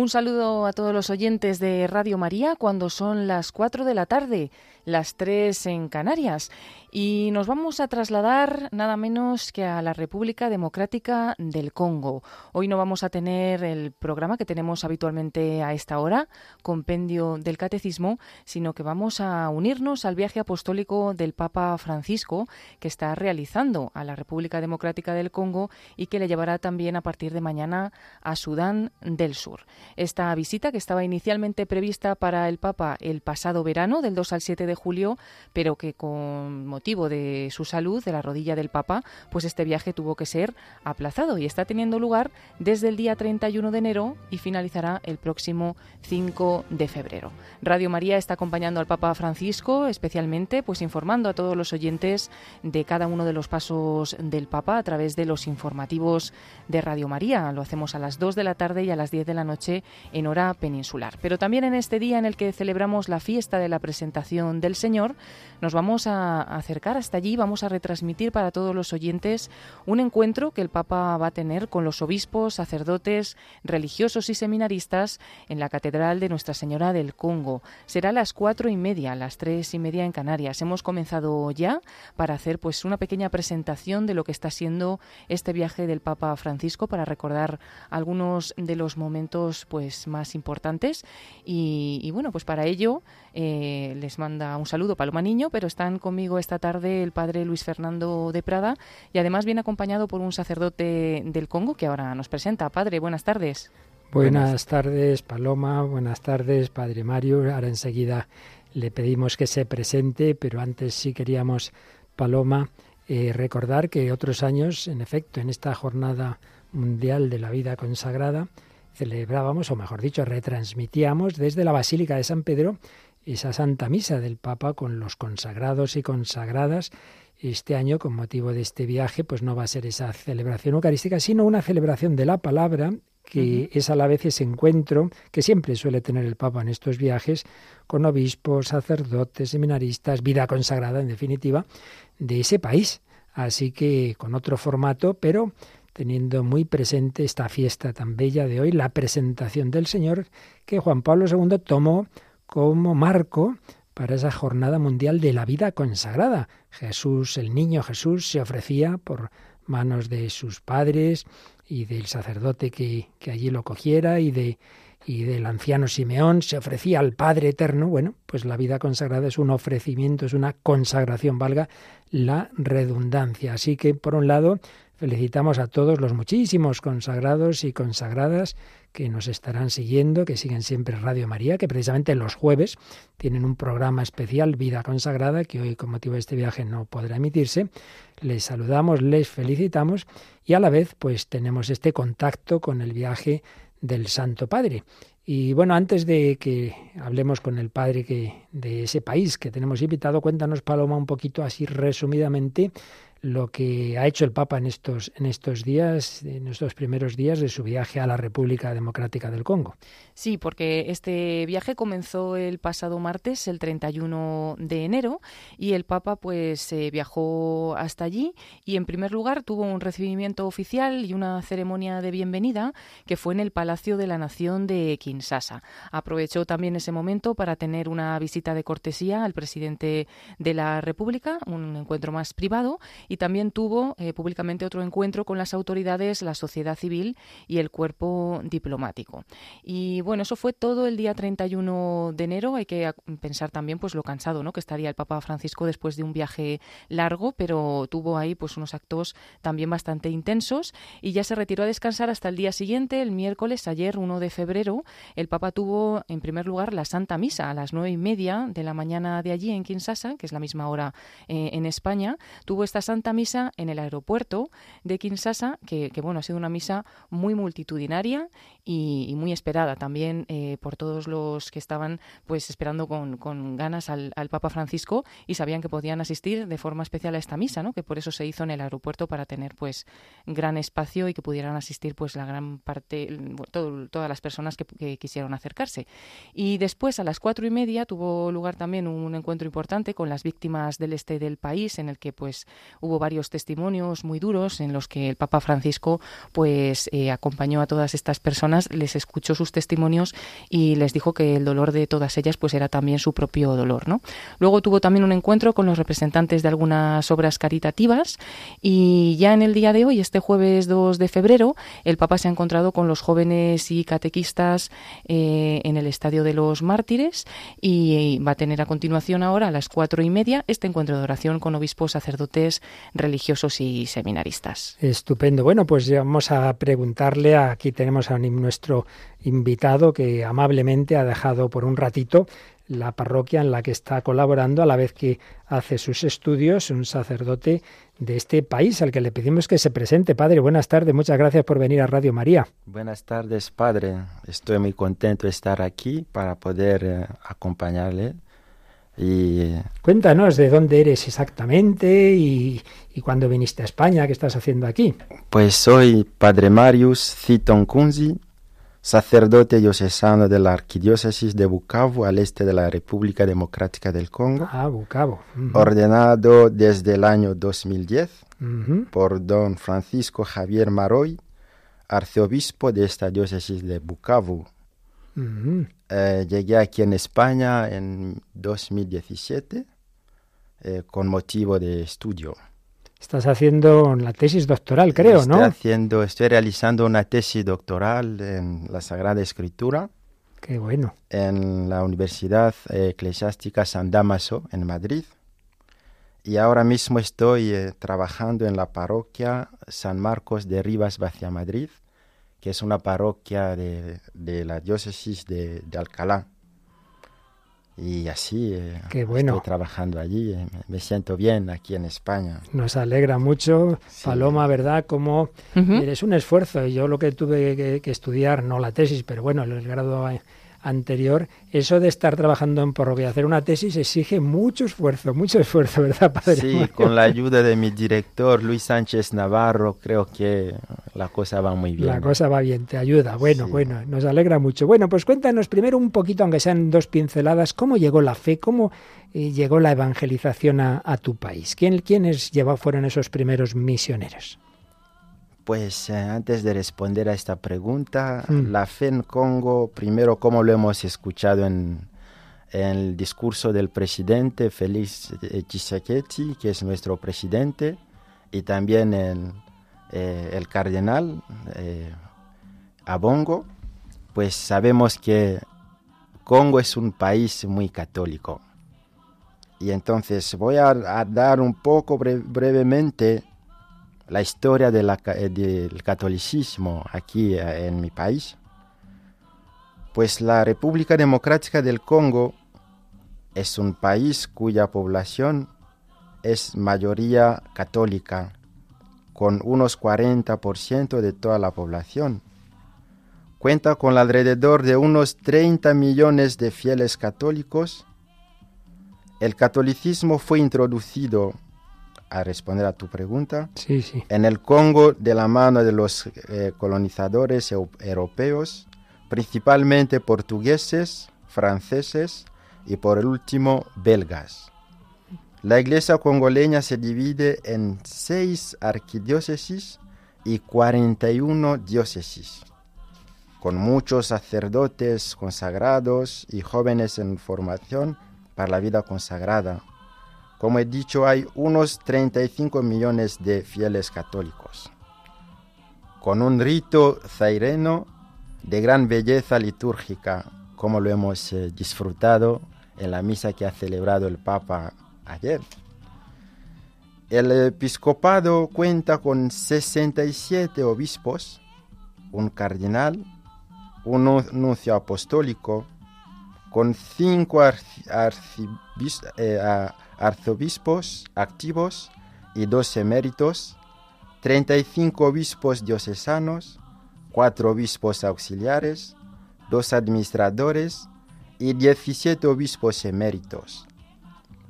Un saludo a todos los oyentes de Radio María cuando son las 4 de la tarde, las 3 en Canarias. Y nos vamos a trasladar nada menos que a la República Democrática del Congo. Hoy no vamos a tener el programa que tenemos habitualmente a esta hora, compendio del catecismo, sino que vamos a unirnos al viaje apostólico del Papa Francisco que está realizando a la República Democrática del Congo y que le llevará también a partir de mañana a Sudán del Sur. Esta visita, que estaba inicialmente prevista para el Papa el pasado verano, del 2 al 7 de julio, pero que con motivo de su salud, de la rodilla del Papa, pues este viaje tuvo que ser aplazado y está teniendo lugar desde el día 31 de enero y finalizará el próximo 5 de febrero. Radio María está acompañando al Papa Francisco, especialmente pues informando a todos los oyentes de cada uno de los pasos del Papa a través de los informativos de Radio María. Lo hacemos a las 2 de la tarde y a las 10 de la noche en hora peninsular. Pero también en este día en el que celebramos la fiesta de la presentación del Señor, nos vamos a acercar hasta allí, vamos a retransmitir para todos los oyentes un encuentro que el Papa va a tener con los obispos, sacerdotes, religiosos y seminaristas en la Catedral de Nuestra Señora del Congo. Será a las cuatro y media, a las tres y media en Canarias. Hemos comenzado ya para hacer pues una pequeña presentación de lo que está siendo este viaje del Papa Francisco para recordar algunos de los momentos pues más importantes y, bueno pues para ello eh, les manda un saludo Paloma Niño pero están conmigo esta tarde el padre Luis Fernando de Prada y además viene acompañado por un sacerdote del Congo que ahora nos presenta. Padre buenas tardes. Buenas tardes Paloma. Buenas tardes padre Mario. Ahora enseguida le pedimos que se presente pero antes sí queríamos Paloma eh, recordar que otros años en efecto en esta jornada Mundial de la Vida Consagrada, celebrábamos, o mejor dicho, retransmitíamos desde la Basílica de San Pedro esa Santa Misa del Papa con los consagrados y consagradas. Este año, con motivo de este viaje, pues no va a ser esa celebración eucarística, sino una celebración de la palabra, que es a la vez ese encuentro que siempre suele tener el Papa en estos viajes con obispos, sacerdotes, seminaristas, vida consagrada, en definitiva, de ese país. Así que con otro formato, pero teniendo muy presente esta fiesta tan bella de hoy, la presentación del Señor que Juan Pablo II tomó como marco para esa jornada mundial de la vida consagrada. Jesús, el niño Jesús, se ofrecía por manos de sus padres y del sacerdote que, que allí lo cogiera y de y del anciano Simeón se ofrecía al Padre Eterno, bueno, pues la vida consagrada es un ofrecimiento, es una consagración, valga la redundancia. Así que, por un lado, Felicitamos a todos los muchísimos consagrados y consagradas que nos estarán siguiendo, que siguen siempre Radio María, que precisamente los jueves tienen un programa especial, Vida Consagrada, que hoy con motivo de este viaje no podrá emitirse. Les saludamos, les felicitamos y a la vez pues tenemos este contacto con el viaje del Santo Padre. Y bueno, antes de que hablemos con el padre que, de ese país que tenemos invitado, cuéntanos, Paloma, un poquito así resumidamente lo que ha hecho el Papa en estos, en estos días, en estos primeros días de su viaje a la República Democrática del Congo. Sí, porque este viaje comenzó el pasado martes, el 31 de enero, y el Papa pues eh, viajó hasta allí y en primer lugar tuvo un recibimiento oficial y una ceremonia de bienvenida que fue en el Palacio de la Nación de Kinshasa. Aprovechó también ese momento para tener una visita de cortesía al presidente de la República, un encuentro más privado y también tuvo eh, públicamente otro encuentro con las autoridades, la sociedad civil y el cuerpo diplomático. Y bueno, eso fue todo el día 31 de enero. Hay que pensar también pues lo cansado, ¿no? que estaría el Papa Francisco después de un viaje largo, pero tuvo ahí pues unos actos también bastante intensos y ya se retiró a descansar hasta el día siguiente, el miércoles, ayer 1 de febrero, el Papa tuvo en primer lugar la Santa Misa a las nueve y media de la mañana de allí en Kinshasa, que es la misma hora eh, en España. Tuvo esta Santa Misa en el aeropuerto de Kinshasa, que, bueno, ha sido una misa muy multitudinaria y, muy esperada también eh, por todos los que estaban pues esperando con, ganas al, Papa Francisco y sabían que podían asistir de forma especial a esta misa, ¿no? que por eso se hizo en el aeropuerto para tener pues gran espacio y que pudieran asistir pues la gran parte, todas las personas que, que quisieron acercarse. Y después a las cuatro y media tuvo lugar también un encuentro importante con las víctimas del este del país en el que pues hubo hubo varios testimonios muy duros en los que el Papa Francisco pues eh, acompañó a todas estas personas, les escuchó sus testimonios y les dijo que el dolor de todas ellas pues era también su propio dolor, ¿no? Luego tuvo también un encuentro con los representantes de algunas obras caritativas y ya en el día de hoy, este jueves 2 de febrero, el Papa se ha encontrado con los jóvenes y catequistas eh, en el Estadio de los Mártires y va a tener a continuación ahora a las cuatro y media este encuentro de oración con obispos, sacerdotes, religiosos y seminaristas. Estupendo. Bueno, pues vamos a preguntarle, aquí tenemos a nuestro invitado que amablemente ha dejado por un ratito la parroquia en la que está colaborando a la vez que hace sus estudios, un sacerdote de este país al que le pedimos que se presente. Padre, buenas tardes, muchas gracias por venir a Radio María. Buenas tardes, Padre. Estoy muy contento de estar aquí para poder eh, acompañarle. Y... Cuéntanos de dónde eres exactamente y, y cuándo viniste a España, qué estás haciendo aquí. Pues soy Padre Marius Citon Kunzi, sacerdote diocesano de la Arquidiócesis de Bukavu, al este de la República Democrática del Congo. Ah, Bukavu. Ordenado desde el año 2010 por don Francisco Javier Maroy, arzobispo de esta diócesis de Bukavu. Eh, llegué aquí en España en 2017 eh, con motivo de estudio. Estás haciendo la tesis doctoral, creo, estoy ¿no? Haciendo, estoy realizando una tesis doctoral en la Sagrada Escritura. Qué bueno. En la Universidad Eclesiástica San Damaso, en Madrid. Y ahora mismo estoy eh, trabajando en la parroquia San Marcos de Rivas, Vacia Madrid, que es una parroquia de, de la diócesis de, de Alcalá y así eh, Qué bueno. estoy trabajando allí, eh, me, siento bien aquí en España. Nos alegra mucho, Sí. Paloma, ¿verdad? Como Ujú. es un esfuerzo. y Yo lo que tuve que, que estudiar, no la tesis, pero bueno, el grado anterior, eso de estar trabajando en parroquia, hacer una tesis exige mucho esfuerzo, mucho esfuerzo, ¿verdad, padre? Sí, con la ayuda de mi director Luis Sánchez Navarro, creo que la cosa va muy bien. La cosa va bien, te ayuda. Bueno, Sí. bueno, nos alegra mucho. Bueno, pues cuéntanos primero un poquito, aunque sean dos pinceladas, cómo llegó la fe, cómo eh, llegó la evangelización a, a tu país. ¿Quién, ¿Quiénes lleva- fueron esos primeros misioneros? Pues eh, antes de responder a esta pregunta, Mm. la fe en Congo, primero como lo hemos escuchado en, en el discurso del presidente Félix Tshisekedi, que es nuestro presidente, y también el, eh, el cardenal eh, Abongo, pues sabemos que Congo es un país muy católico. Y entonces voy a, a dar un poco bre- brevemente la historia eh, del catolicismo aquí eh, en mi país. Pues la República Democrática del Congo es un país cuya población es mayoría católica, con unos 40% de toda la población. Cuenta con alrededor de unos 30 millones de fieles católicos. El catolicismo fue introducido, a responder a tu pregunta, Sí, sí. en el Congo de la mano de los eh, colonizadores eu- europeos, principalmente portugueses, franceses y por el último belgas. La iglesia congoleña se divide en seis arquidiócesis y 41 diócesis, con muchos sacerdotes consagrados y jóvenes en formación para la vida consagrada. Como he dicho, hay unos 35 millones de fieles católicos, con un rito zaireno de gran belleza litúrgica, como lo hemos eh, disfrutado en la misa que ha celebrado el Papa ayer. El episcopado cuenta con 67 obispos, un cardenal, un nu- nuncio apostólico, con cinco arci- eh, arzobispos activos y dos eméritos, 35 obispos diocesanos, cuatro obispos auxiliares, dos administradores y 17 obispos eméritos.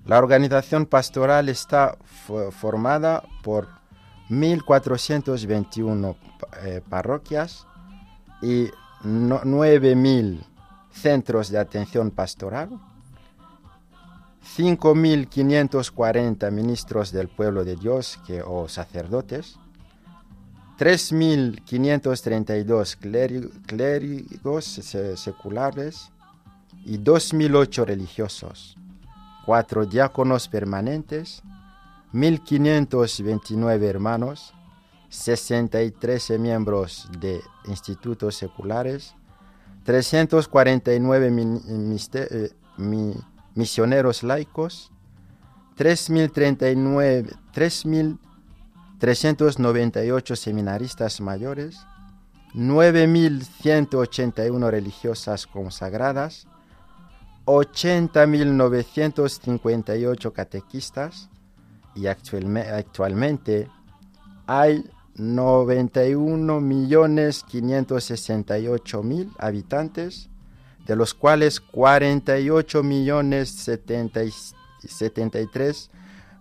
La organización pastoral está fo- formada por 1.421 pa- eh, parroquias y no- 9.000 centros de atención pastoral 5.540 ministros del pueblo de Dios que, o sacerdotes, 3.532 clérigos seculares y 2.008 religiosos, 4 diáconos permanentes, 1.529 hermanos, 63 miembros de institutos seculares, 349 eh, misioneros laicos, 3.398 seminaristas mayores, 9.181 religiosas consagradas, 80.958 catequistas y actualmente hay 91 millones 568 mil habitantes, de los cuales 48 millones 73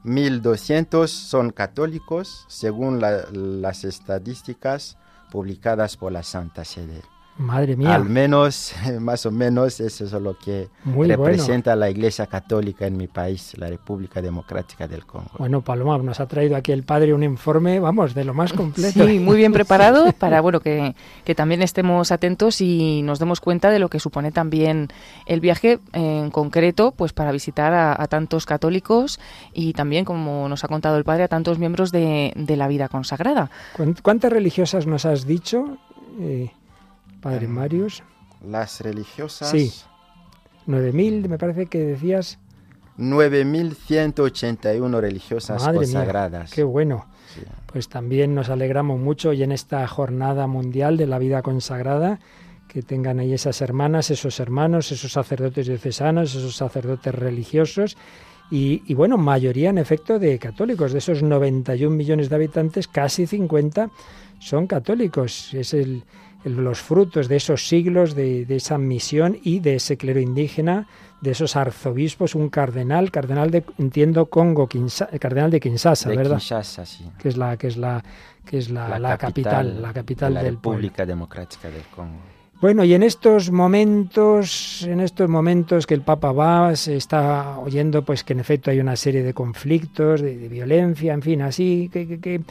mil 200 son católicos, según las estadísticas publicadas por la Santa Sede. Madre mía. Al menos, más o menos, eso es lo que representa la Iglesia Católica en mi país, la República Democrática del Congo. Bueno, Paloma, nos ha traído aquí el padre un informe, vamos, de lo más completo. Sí, muy bien preparado para, bueno, que, que también estemos atentos y nos demos cuenta de lo que supone también el viaje en concreto, pues para visitar a, tantos católicos y también, como nos ha contado el padre, a tantos miembros de, de la vida consagrada. ¿Cuántas religiosas nos has dicho? Eh, Padre em, Marius. Las religiosas. Sí. 9.000, me parece que decías. 9.181 religiosas consagradas. qué bueno. Pues también nos alegramos mucho y en esta jornada mundial de la vida consagrada que tengan ahí esas hermanas, esos hermanos, esos sacerdotes diocesanos, esos sacerdotes religiosos y, y, bueno, mayoría en efecto de católicos. De esos 91 millones de habitantes, casi 50 son católicos. Es el, los frutos de esos siglos, de, esa misión y de ese clero indígena, de esos arzobispos, un cardenal, cardenal de, entiendo, Congo, cardenal de Kinshasa, ¿verdad? Kinshasa, sí. Que es la, que es la, que es la, capital, la capital de la República Democrática del Congo. Bueno, y en estos momentos, en estos momentos que el Papa va, se está oyendo pues que en efecto hay una serie de conflictos, de, violencia, en fin, así que, que eh,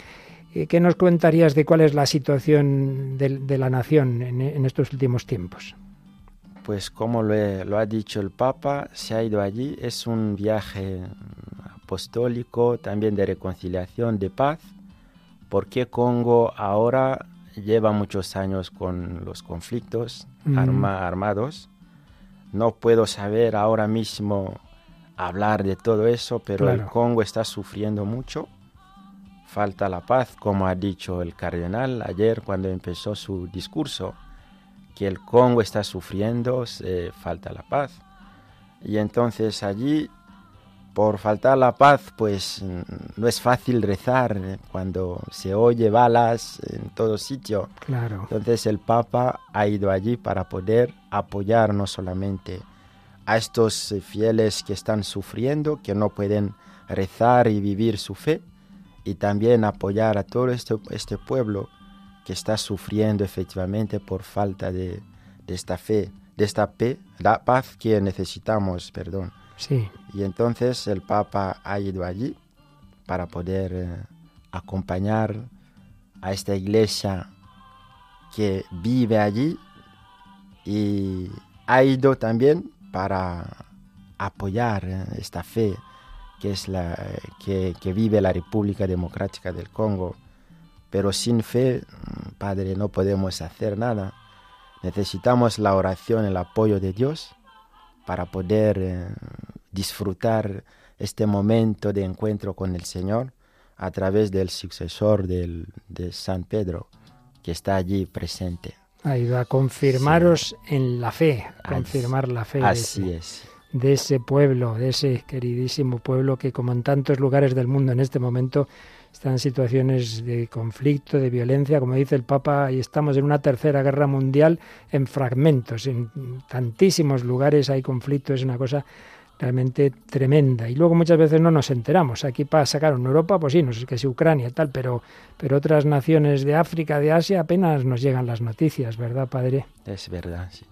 ¿Qué nos contarías de cuál es la situación de, la nación en, estos últimos tiempos? Pues como lo, ha dicho el Papa, se ha ido allí, es un viaje apostólico, también de reconciliación, de paz, porque Congo ahora lleva muchos años con los conflictos mm. armados. No puedo saber ahora mismo hablar de todo eso, pero el Congo está sufriendo mucho falta la paz, como ha dicho el cardenal ayer cuando empezó su discurso, que el Congo está sufriendo, falta la paz. Y entonces allí, por faltar la paz, pues no es fácil rezar cuando se oye balas en todo sitio. Claro. Entonces el Papa ha ido allí para poder apoyar no solamente a estos fieles que están sufriendo, que no pueden rezar y vivir su fe, y también apoyar a todo este, este pueblo que está sufriendo efectivamente por falta de, esta fe, de esta fe, la paz que necesitamos, perdón. Sí. Y entonces el Papa ha ido allí para poder eh, acompañar a esta iglesia que vive allí y ha ido también para apoyar eh, esta fe que es la que, vive la República Democrática del Congo. Pero sin fe, mm, Padre, no podemos hacer nada. Necesitamos la oración, el apoyo de Dios para poder eh, disfrutar este momento de encuentro con el Señor a través del sucesor del, de San Pedro, que está allí presente. Ido a confirmaros en la fe, confirmar la fe. Así es de ese pueblo, de ese queridísimo pueblo que como en tantos lugares del mundo en este momento están en situaciones de conflicto, de violencia, como dice el Papa, y estamos en una tercera guerra mundial en fragmentos, en tantísimos lugares hay conflicto, es una cosa realmente tremenda. Y luego muchas veces no nos enteramos. Aquí para sacar en Europa, pues sí, no sé que es Ucrania tal, pero, pero otras naciones de África, de Asia, apenas nos llegan las noticias, ¿verdad, padre? Es verdad, sí.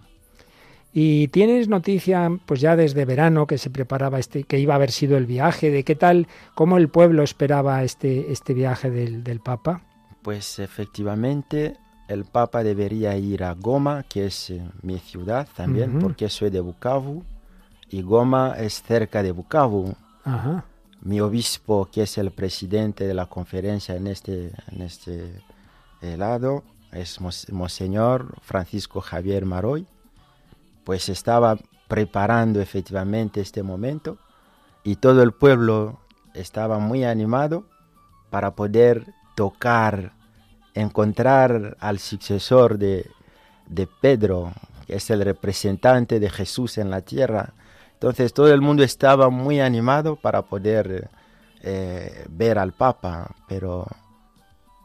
Y tienes noticia, pues ya desde verano que se preparaba este, que iba a haber sido el viaje, de qué tal, cómo el pueblo esperaba este, este viaje del, del Papa. Pues efectivamente el Papa debería ir a Goma, que es eh, mi ciudad también, porque soy de Bukavu y Goma es cerca de Bukavu. Ajá. Mi obispo, que es el presidente de la conferencia en este, en este eh, lado, es Mons- Monseñor Francisco Javier Maroy, pues estaba preparando efectivamente este momento y todo el pueblo estaba muy animado para poder tocar, encontrar al sucesor de, de Pedro, que es el representante de Jesús en la tierra. Entonces todo el mundo estaba muy animado para poder eh, ver al Papa, pero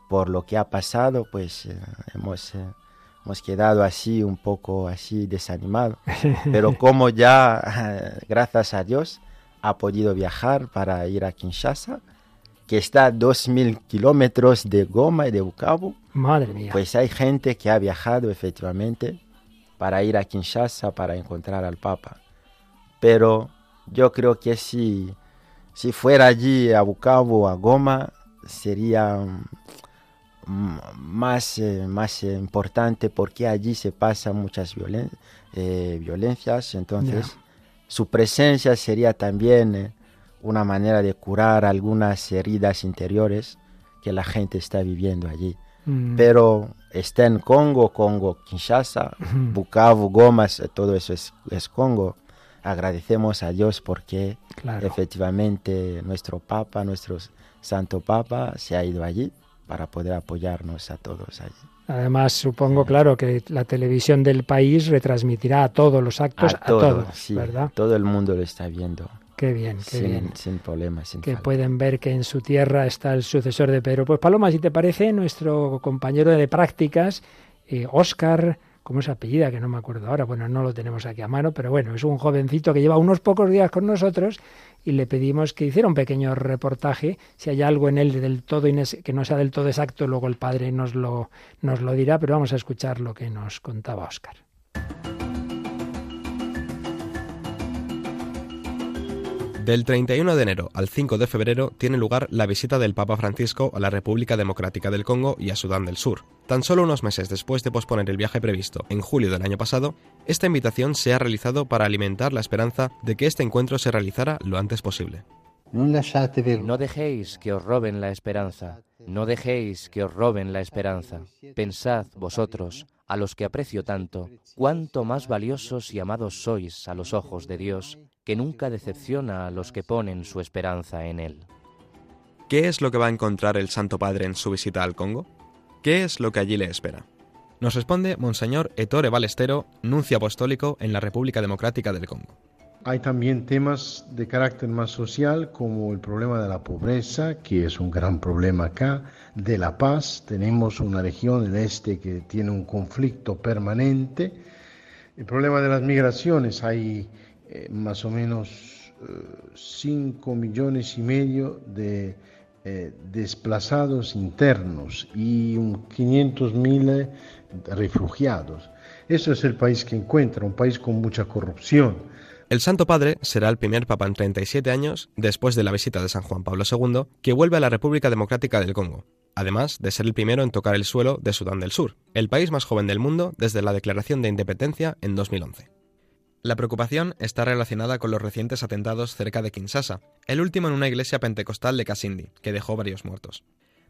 por lo que ha pasado, pues eh, hemos, eh, hemos quedado así un poco así desanimados. Pero como ya, gracias a Dios, ha podido viajar para ir a Kinshasa, que está a 2.000 kilómetros de Goma y de Bukavu, Madre mía. pues hay gente que ha viajado efectivamente para ir a Kinshasa para encontrar al Papa. Pero yo creo que si, si fuera allí a Bukavu o a Goma, sería mm, más, eh, más eh, importante porque allí se pasan muchas violen- eh, violencias. Entonces, Ya. su presencia sería también eh, una manera de curar algunas heridas interiores que la gente está viviendo allí Mm, pero está en Congo, Congo, Kinshasa, Bukavu, Gomas, eh, todo eso es, es Congo. Agradecemos a Dios porque claro. efectivamente nuestro Papa, nuestro Santo Papa, se ha ido allí para poder apoyarnos a todos allí. Además, supongo, claro, que la televisión del país retransmitirá a todos los actos, a, todo, todos, sí, ¿verdad? todo el mundo lo está viendo, Qué bien, qué sin, bien. sin problemas, sin Que falta. pueden ver que en su tierra está el sucesor de Pedro. Pues Paloma, si te parece, nuestro compañero de prácticas, eh, Óscar, ¿cómo es apellida? Que no me acuerdo ahora. Bueno, no lo tenemos aquí a mano, pero bueno, es un jovencito que lleva unos pocos días con nosotros y le pedimos que hiciera un pequeño reportaje. Si hay algo en él del todo que no sea del todo exacto, luego el padre nos lo, nos lo dirá, pero vamos a escuchar lo que nos contaba Óscar. Del 31 de enero al 5 de febrero tiene lugar la visita del Papa Francisco a la República Democrática del Congo y a Sudán del Sur. Tan solo unos meses después de posponer el viaje previsto en julio del año pasado, esta invitación se ha realizado para alimentar la esperanza de que este encuentro se realizara lo antes posible. No dejéis que os roben la esperanza, no dejéis que os roben la esperanza. Pensad vosotros, a los que aprecio tanto, cuánto más valiosos y amados sois a los ojos de Dios, que nunca decepciona a los que ponen su esperanza en Él. ¿Qué es lo que va a encontrar el Santo Padre en su visita al Congo? ¿Qué es lo que allí le espera? Nos responde Monseñor Ettore Balestero, nuncio apostólico en la República Democrática del Congo. Hay también temas de carácter más social como el problema de la pobreza, que es un gran problema acá, de la paz. Tenemos una región del este que tiene un conflicto permanente. El problema de las migraciones, hay eh, más o menos 5 millones y medio de eh, desplazados internos y un 500 mil refugiados. Eso es el país que encuentra, un país con mucha corrupción. El Santo Padre será el primer Papa en 37 años, después de la visita de San Juan Pablo II, que vuelve a la República Democrática del Congo, además de ser el primero en tocar el suelo de Sudán del Sur, el país más joven del mundo desde la declaración de independencia en 2011. La preocupación está relacionada con los recientes atentados cerca de Kinshasa, el último en una iglesia pentecostal de Kasindi, que dejó varios muertos.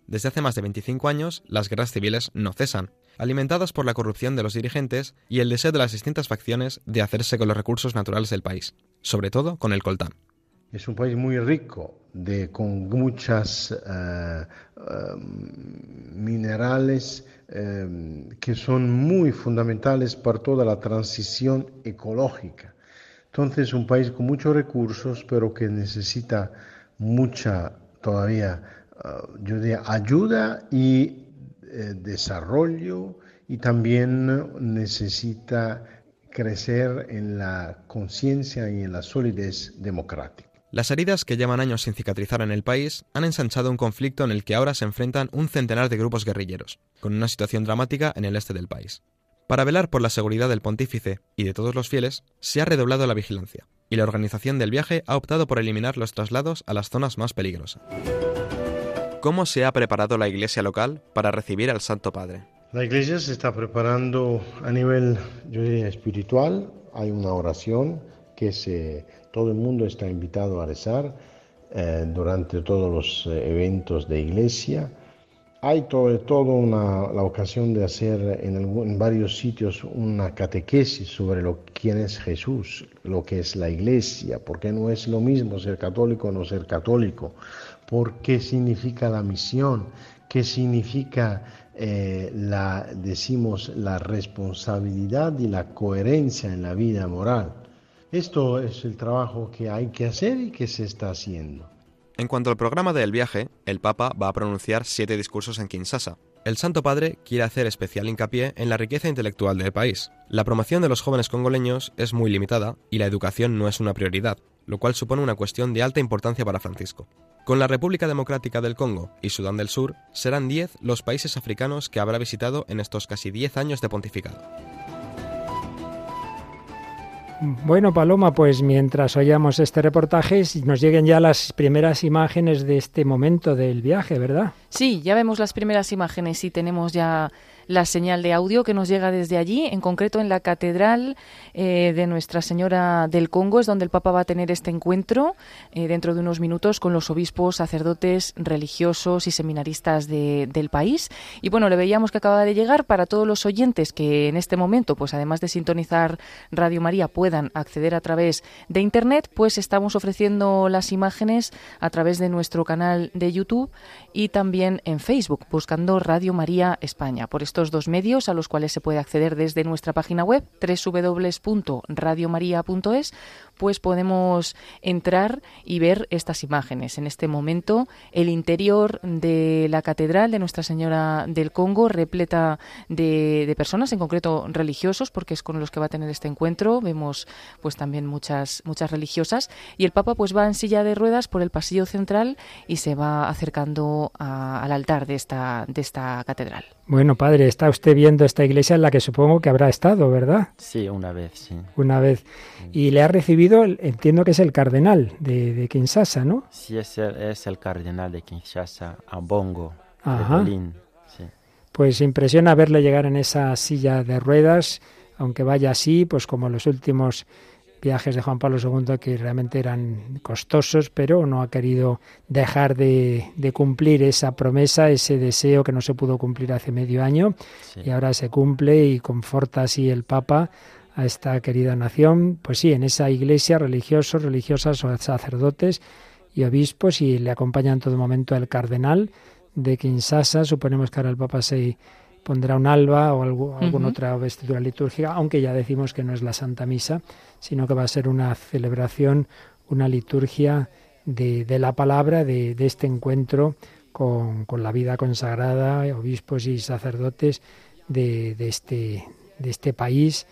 Desde hace más de 25 años, las guerras civiles no cesan, alimentadas por la corrupción de los dirigentes y el deseo de las distintas facciones de hacerse con los recursos naturales del país, sobre todo con el coltán. Es un país muy rico, de, con muchas uh, uh, minerales uh, que son muy fundamentales para toda la transición ecológica. Entonces, un país con muchos recursos, pero que necesita mucha todavía, yo diría, ayuda y eh, desarrollo y también necesita crecer en la conciencia y en la solidez democrática. Las heridas que llevan años sin cicatrizar en el país han ensanchado un conflicto en el que ahora se enfrentan un centenar de grupos guerrilleros, con una situación dramática en el este del país. Para velar por la seguridad del pontífice y de todos los fieles, se ha redoblado la vigilancia, y la organización del viaje ha optado por eliminar los traslados a las zonas más peligrosas. ¿Cómo se ha preparado la iglesia local para recibir al Santo Padre? La iglesia se está preparando a nivel, yo diría, espiritual. Hay una oración que se, todo el mundo está invitado a rezar eh, durante todos los eh, eventos de iglesia. Hay todo, la ocasión de hacer en, en, varios sitios una catequesis sobre lo quién es Jesús, lo que es la iglesia, porque no es lo mismo ser católico o no ser católico, por qué significa la misión, qué significa eh, la, decimos, la responsabilidad y la coherencia en la vida moral. Esto es el trabajo que hay que hacer y que se está haciendo. En cuanto al programa del viaje, el Papa va a pronunciar siete discursos en Kinshasa. El Santo Padre quiere hacer especial hincapié en la riqueza intelectual del país. La promoción de los jóvenes congoleños es muy limitada y la educación no es una prioridad, lo cual supone una cuestión de alta importancia para Francisco. Con la República Democrática del Congo y Sudán del Sur, serán 10 los países africanos que habrá visitado en estos casi 10 años de pontificado. Bueno, Paloma, pues mientras oíamos este reportaje, nos lleguen ya las primeras imágenes de este momento del viaje, ¿verdad? Sí, ya vemos las primeras imágenes y tenemos ya la señal de audio que nos llega desde allí, en concreto en la Catedral eh, de Nuestra Señora del Congo, es donde el Papa va a tener este encuentro eh, dentro de unos minutos con los obispos, sacerdotes, religiosos y seminaristas del país. Y bueno, le veíamos que acaba de llegar para todos los oyentes que en este momento, pues además de sintonizar Radio María, puedan acceder a través de Internet, pues estamos ofreciendo las imágenes a través de nuestro canal de YouTube y también en Facebook, buscando Radio María España. Por esto dos medios a los cuales se puede acceder desde nuestra página web www.radiomaria.es, pues podemos entrar y ver estas imágenes. En este momento, el interior de la catedral de Nuestra Señora del Congo, repleta de, personas, en concreto religiosos, porque es con los que va a tener este encuentro. Vemos pues también muchas, muchas religiosas. Y el Papa pues va en silla de ruedas por el pasillo central y se va acercando al altar de esta, de esta catedral. Bueno, padre, está usted viendo esta iglesia en la que supongo que habrá estado, ¿verdad? Sí, una vez, sí. Una vez. Y le ha recibido, entiendo que es el cardenal de, de Kinshasa, ¿no? Sí, es el, es el cardenal de Kinshasa, a Bongo, Ajá. de Berlín. Sí. Pues impresiona verle llegar en esa silla de ruedas, aunque vaya así, pues como los últimos viajes de Juan Pablo II que realmente eran costosos, pero no ha querido dejar de, cumplir esa promesa, ese deseo que no se pudo cumplir hace medio año y ahora se cumple y conforta así el Papa a esta querida nación. Pues sí, en esa iglesia religiosos, religiosas, sacerdotes y obispos y le acompaña en todo momento el cardenal de Kinshasa. Suponemos que ahora el Papa se pondrá un alba o algo, alguna otra vestidura litúrgica, aunque ya decimos que no es la Santa Misa, sino que va a ser una celebración, una liturgia de, de la palabra, de, de este encuentro con, con, la vida consagrada, obispos y sacerdotes de, de, este, de este país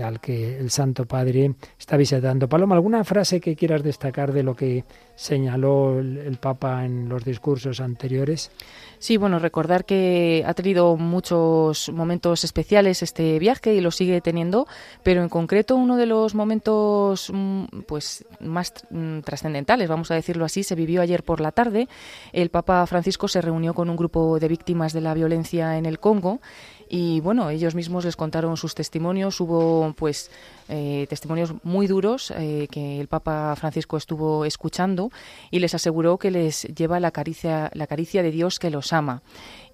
al que el Santo Padre está visitando. Paloma, ¿alguna frase que quieras destacar de lo que señaló el, Papa en los discursos anteriores? Sí, bueno, recordar que ha tenido muchos momentos especiales este viaje y lo sigue teniendo, pero en concreto uno de los momentos mm, pues más mm, trascendentales, vamos a decirlo así, se vivió ayer por la tarde. El Papa Francisco se reunió con un grupo de víctimas de la violencia en el Congo y bueno, ellos mismos les contaron sus testimonios, hubo pues eh, testimonios muy duros eh, que el Papa Francisco estuvo escuchando y les aseguró que les lleva la caricia, la caricia de Dios que los ama.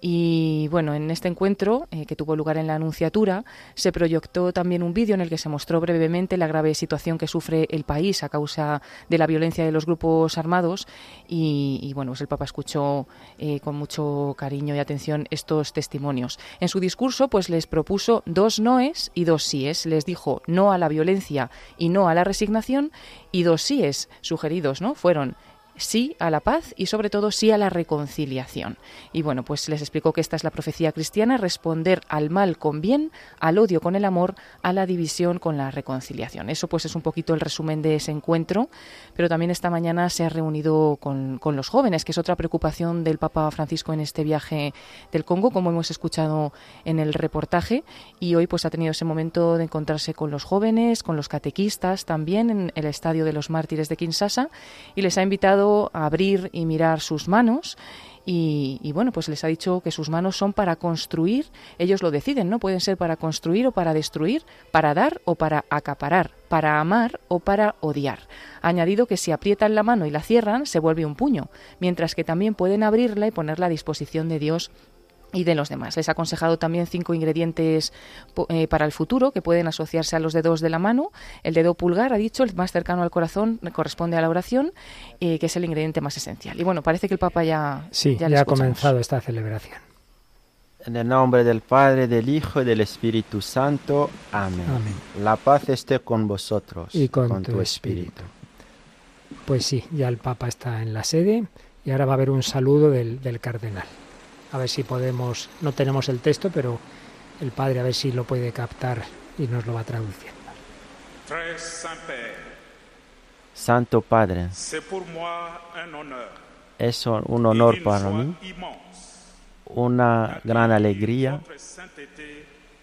Y bueno, en este encuentro, eh, que tuvo lugar en la Anunciatura, se proyectó también un vídeo en el que se mostró brevemente la grave situación que sufre el país a causa de la violencia de los grupos armados. Y, bueno, pues el Papa escuchó eh, con mucho cariño y atención estos testimonios. En su discurso, pues les propuso dos noes y dos síes. Les dijo no a la violencia y no a la resignación, y dos síes sugeridos, ¿no? Fueron sí a la paz y sobre todo sí a la reconciliación. Y bueno, pues les explico que esta es la profecía cristiana, responder al mal con bien, al odio con el amor, a la división con la reconciliación. Eso pues es un poquito el resumen de ese encuentro, pero también esta mañana se ha reunido con, con los jóvenes, que es otra preocupación del Papa Francisco en este viaje del Congo, como hemos escuchado en el reportaje, y hoy pues ha tenido ese momento de encontrarse con los jóvenes, con los catequistas también en el Estadio de los Mártires de Kinshasa, y les ha invitado abrir y mirar sus manos y, bueno, pues les ha dicho que sus manos son para construir, ellos lo deciden, ¿no? Pueden ser para construir o para destruir, para dar o para acaparar, para amar o para odiar. Ha añadido que si aprietan la mano y la cierran, se vuelve un puño, mientras que también pueden abrirla y ponerla a disposición de Dios y de los demás. Les ha aconsejado también cinco ingredientes eh, para el futuro que pueden asociarse a los dedos de la mano. El dedo pulgar, ha dicho, el más cercano al corazón, corresponde a la oración, eh, que es el ingrediente más esencial. Y bueno, parece que el Papa ya... Sí, ya, ha comenzado esta celebración. En el nombre del Padre, del Hijo y del Espíritu Santo. Amén. La paz esté con vosotros y con, tu, espíritu. Pues sí, ya el Papa está en la sede y ahora va a haber un saludo del cardenal. A ver si podemos, no tenemos el texto, pero el Padre a ver si lo puede captar y nos lo va traduciendo. Santo Padre, es un honor para mí, una gran alegría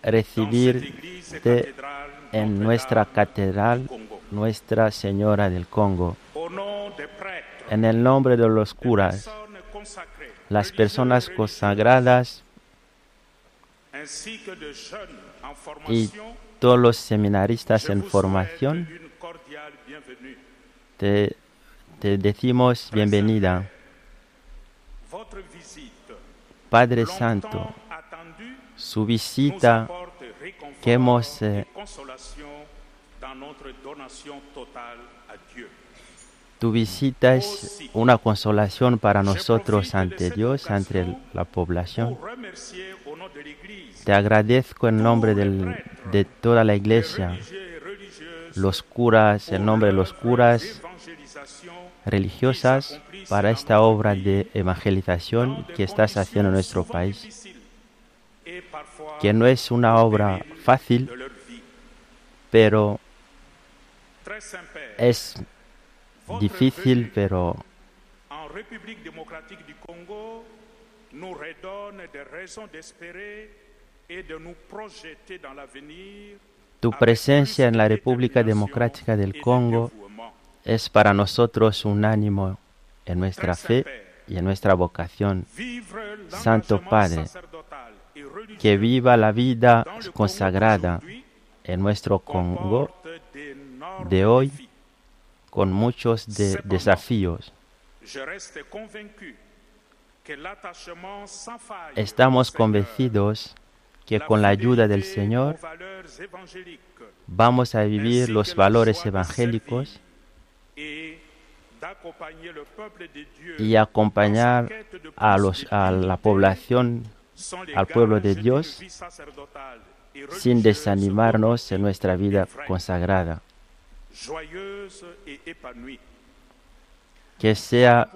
recibirte en nuestra catedral, Nuestra Señora del Congo, en el nombre de los curas las personas consagradas y todos los seminaristas en formación, te, decimos bienvenida. Padre Santo, su visita que hemos eh, tu visita es una consolación para nosotros ante Dios, ante la población. Te agradezco en nombre de toda la iglesia, los curas, en nombre de los curas religiosas, para esta obra de evangelización que estás haciendo en nuestro país, que no es una obra fácil, pero es difícil, pero tu presencia en la República Democrática del Congo es para nosotros un ánimo en nuestra fe y en nuestra vocación. Santo Padre, que viva la vida consagrada en nuestro Congo de hoy con muchos desafíos. Estamos convencidos que con la ayuda del Señor vamos a vivir los valores evangélicos y acompañar a, los, a la población, al pueblo de Dios, sin desanimarnos en nuestra vida consagrada que sea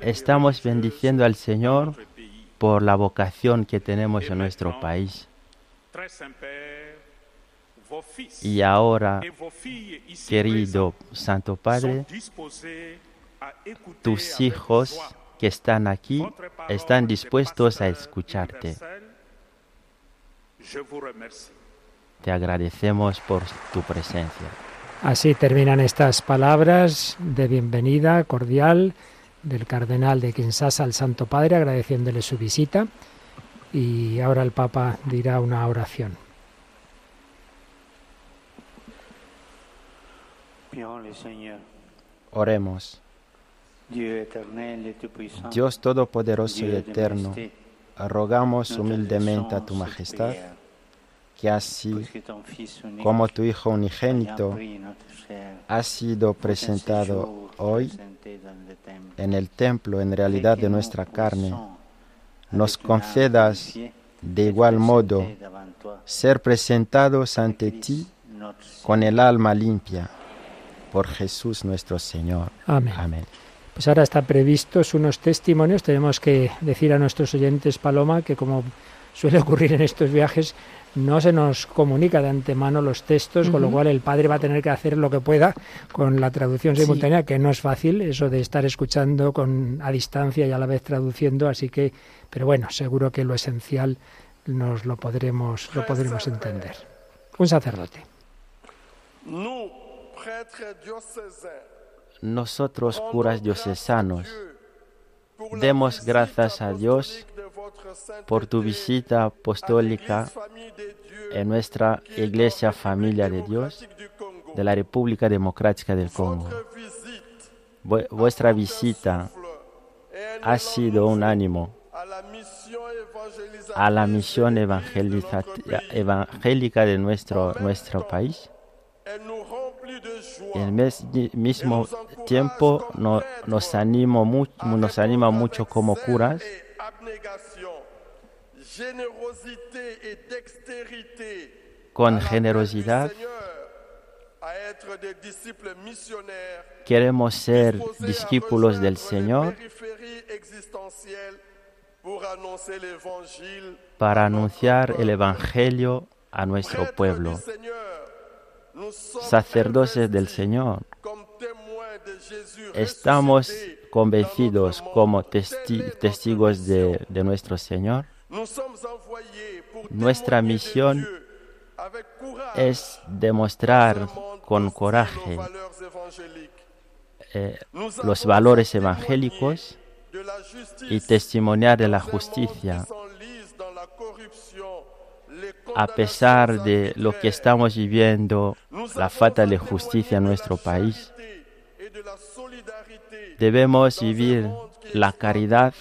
Estamos bendiciendo al Señor por la vocación que tenemos en nuestro país. Y ahora, querido Santo Padre, tus hijos que están aquí están dispuestos a escucharte. Te agradecemos por tu presencia. Así terminan estas palabras de bienvenida cordial del cardenal de Kinshasa al Santo Padre, agradeciéndole su visita. Y ahora el Papa dirá una oración. Oremos. Dios Todopoderoso y Eterno, rogamos humildemente a tu majestad que así como tu Hijo unigénito ha sido presentado hoy en el templo en realidad de nuestra carne, nos concedas de igual modo ser presentados ante ti con el alma limpia, por Jesús nuestro Señor. Amén. Amén. Pues ahora están previstos unos testimonios. Tenemos que decir a nuestros oyentes, Paloma, que como suele ocurrir en estos viajes, no se nos comunica de antemano los textos, con lo cual el padre va a tener que hacer lo que pueda con la traducción simultánea, que no es fácil, eso de estar escuchando con a distancia y a la vez traduciendo, así que, pero bueno, seguro que lo esencial nos lo podremos, lo podremos entender. Un sacerdote. Nosotros, curas diocesanos, demos gracias a Dios por tu visita apostólica en nuestra Iglesia Familia de Dios de la República Democrática del Congo. Vuestra visita ha sido un ánimo a la misión evangélica de nuestro, nuestro país. Y al mismo tiempo nos, animo nos anima mucho como curas con generosidad queremos ser discípulos del Señor para anunciar el Evangelio a nuestro pueblo. Sacerdotes del Señor, estamos convencidos como testigos de, nuestro Señor. Nuestra misión es demostrar con coraje eh, los valores evangélicos y testimoniar de la justicia a pesar de lo que estamos viviendo, la falta de justicia en nuestro país. Debemos vivir la caridad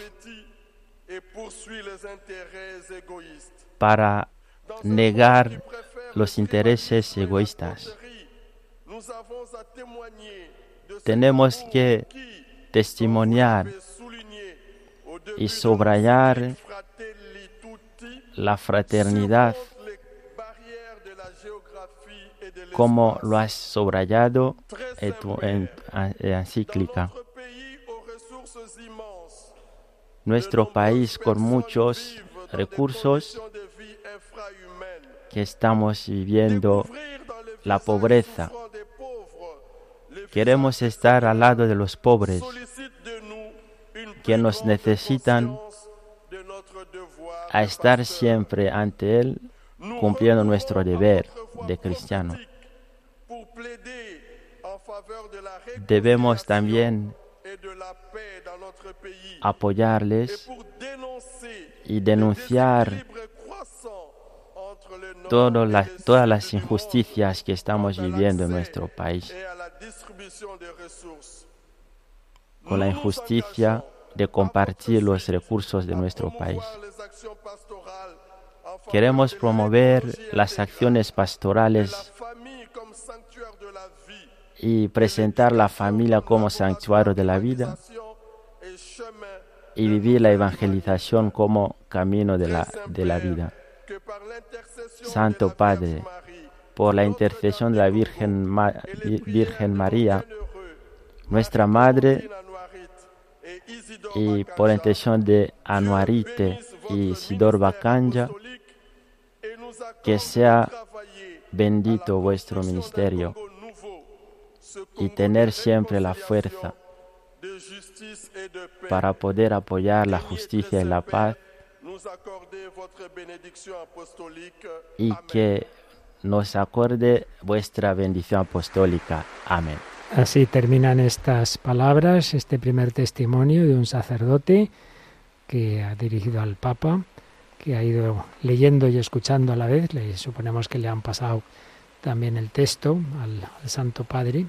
para negar los intereses egoístas. Tenemos que testimoniar y subrayar la fraternidad como lo has subrayado en tu encíclica. Nuestro país con muchos recursos que estamos viviendo la pobreza. Queremos estar al lado de los pobres que nos necesitan a estar siempre ante Él cumpliendo nuestro deber de cristiano. Debemos también apoyarles y denunciar todas las injusticias que estamos viviendo en nuestro país. Con la injusticia de compartir los recursos de nuestro país. Queremos promover las acciones pastorales y presentar la familia como santuario de la vida y vivir la evangelización como camino de la, de la vida. Santo Padre, por la intercesión de la Virgen, Virgen María, nuestra Madre, y por intención de Anuarite y Sidor Bacanja, que sea bendito vuestro ministerio y tener siempre la fuerza para poder apoyar la justicia y la paz y que nos acorde vuestra bendición apostólica. Amén. Así terminan estas palabras, este primer testimonio de un sacerdote que ha dirigido al Papa, que ha ido leyendo y escuchando a la vez. Le suponemos que le han pasado también el texto al, al Santo Padre.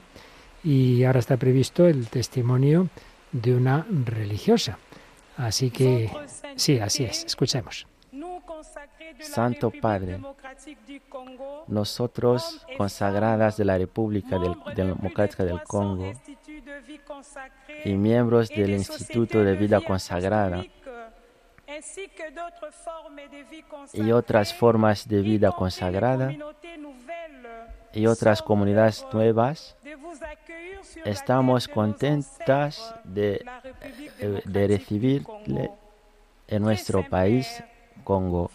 Y ahora está previsto el testimonio de una religiosa. Así que sí, así es. Escuchemos. Santo Padre, nosotros consagradas de la República Democrática del Congo y miembros del Instituto de Vida Consagrada, y otras formas de vida consagrada y otras comunidades nuevas, estamos contentas de, eh, de recibirle en nuestro país, Congo.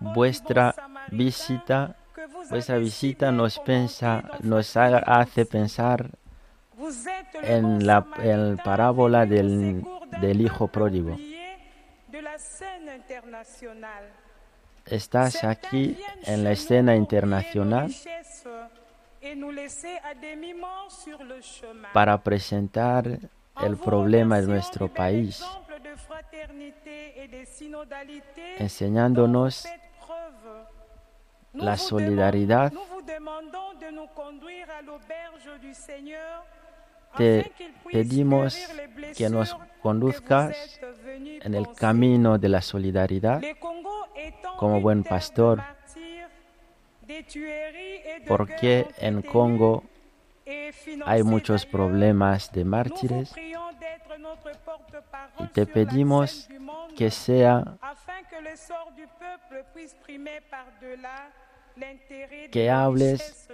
Vuestra visita, vuestra visita nos, pensa, nos hace pensar en la parábola del, del hijo pródigo. Estás aquí en la escena internacional para presentar el problema de nuestro país, enseñándonos la solidaridad. Te pedimos que nos conduzcas en el camino de la solidaridad como buen pastor, porque en Congo hay muchos problemas de mártires y te pedimos que sea que hables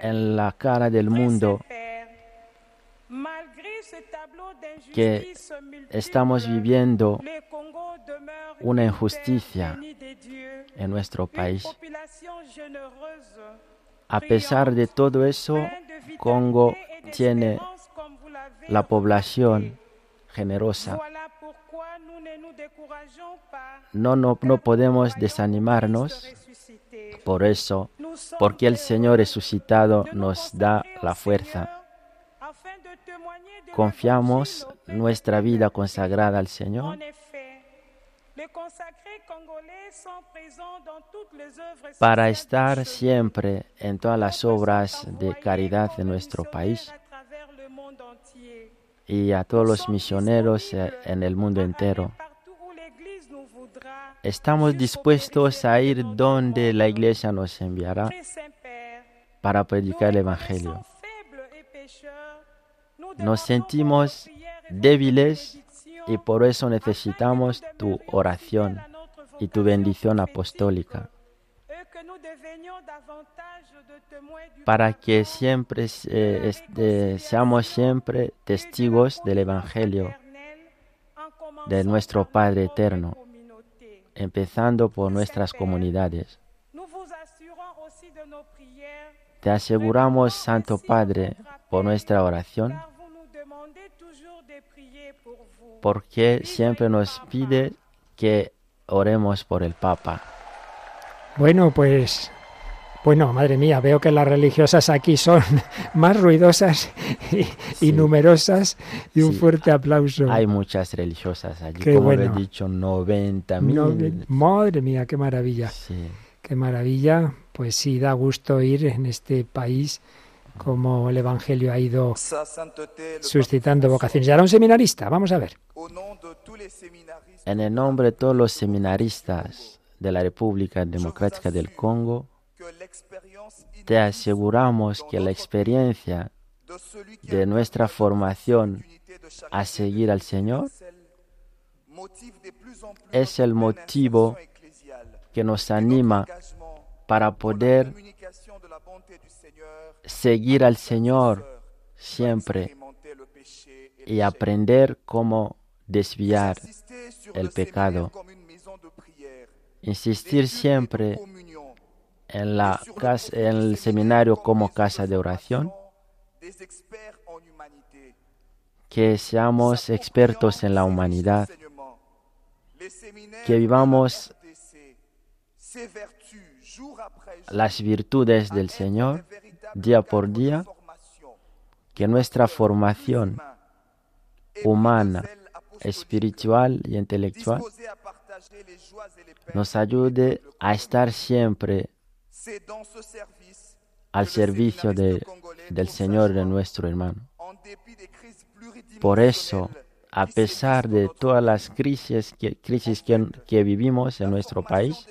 en la cara del mundo que estamos viviendo una injusticia en nuestro país. A pesar de todo eso, Congo tiene la población generosa. No, no, no podemos desanimarnos por eso, porque el Señor resucitado nos da la fuerza. Confiamos nuestra vida consagrada al Señor para estar siempre en todas las obras de caridad de nuestro país y a todos los misioneros en el mundo entero. Estamos dispuestos a ir donde la iglesia nos enviará para predicar el Evangelio. Nos sentimos débiles y por eso necesitamos tu oración y tu bendición apostólica para que siempre eh, este, seamos siempre testigos del Evangelio de nuestro Padre Eterno, empezando por nuestras comunidades. Te aseguramos, Santo Padre, por nuestra oración, porque siempre nos pide que oremos por el Papa. Bueno, pues bueno, madre mía, veo que las religiosas aquí son más ruidosas y, numerosas y un fuerte aplauso. Hay muchas religiosas allí, como he dicho, 90 mil. madre mía, qué maravilla. Qué maravilla. Pues sí, da gusto ir en este país como el Evangelio ha ido suscitando vocaciones. Y ahora un seminarista, vamos a ver. En el nombre de todos los seminaristas de la República Democrática del Congo, te aseguramos que la experiencia de nuestra formación a seguir al Señor es el motivo que nos anima para poder seguir al Señor siempre y aprender cómo desviar el pecado. Insistir siempre en, la en el seminario como casa de oración, que seamos expertos en la humanidad, que vivamos las virtudes del Señor día por día, que nuestra formación humana, espiritual y intelectual nos ayude a estar siempre al servicio de, del Señor de nuestro hermano. Por eso, a pesar de todas las crisis, que, crisis que, vivimos en nuestro país,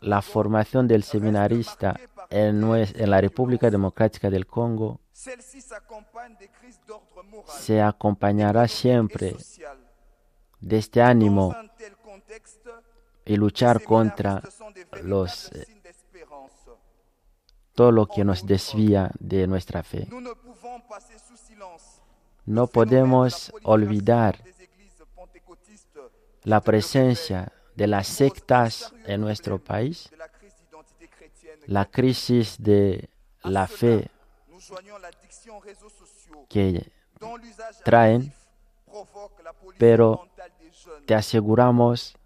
la formación del seminarista en, en la República Democrática del Congo se acompañará siempre de este ánimo y luchar contra los eh, todo lo que nos desvía de nuestra fe. No podemos olvidar la presencia de las sectas en nuestro país, la crisis de la fe que traen, pero te aseguramos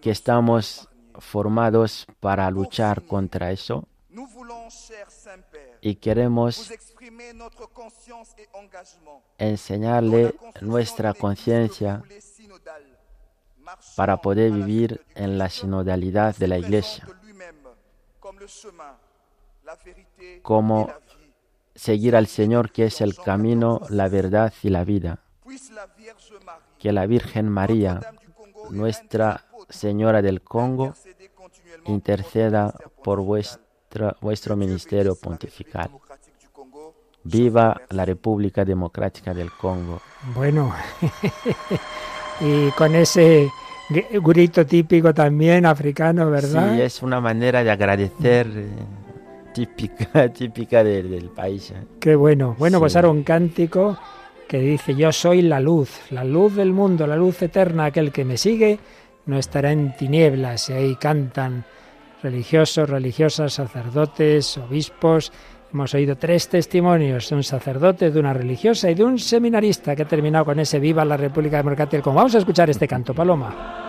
que estamos formados para luchar contra eso y queremos enseñarle nuestra conciencia para poder vivir en la sinodalidad de la Iglesia, como seguir al Señor que es el camino, la verdad y la vida. Que la Virgen María, nuestra Señora del Congo, interceda por vuestro ministerio pontifical. Viva la República Democrática del Congo. Bueno, y con ese grito típico también africano, ¿verdad? Sí, es una manera de agradecer eh, típica, típica del país. ¿eh? Qué bueno. Bueno, pues ahora un cántico que dice, yo soy la luz, la luz del mundo, la luz eterna, aquel que me sigue no estará en tinieblas. Y ahí cantan religiosos, religiosas, sacerdotes, obispos. Hemos oído tres testimonios de un sacerdote, de una religiosa y de un seminarista que ha terminado con ese Viva la República Democrática del Congo. Vamos a escuchar este canto, Paloma.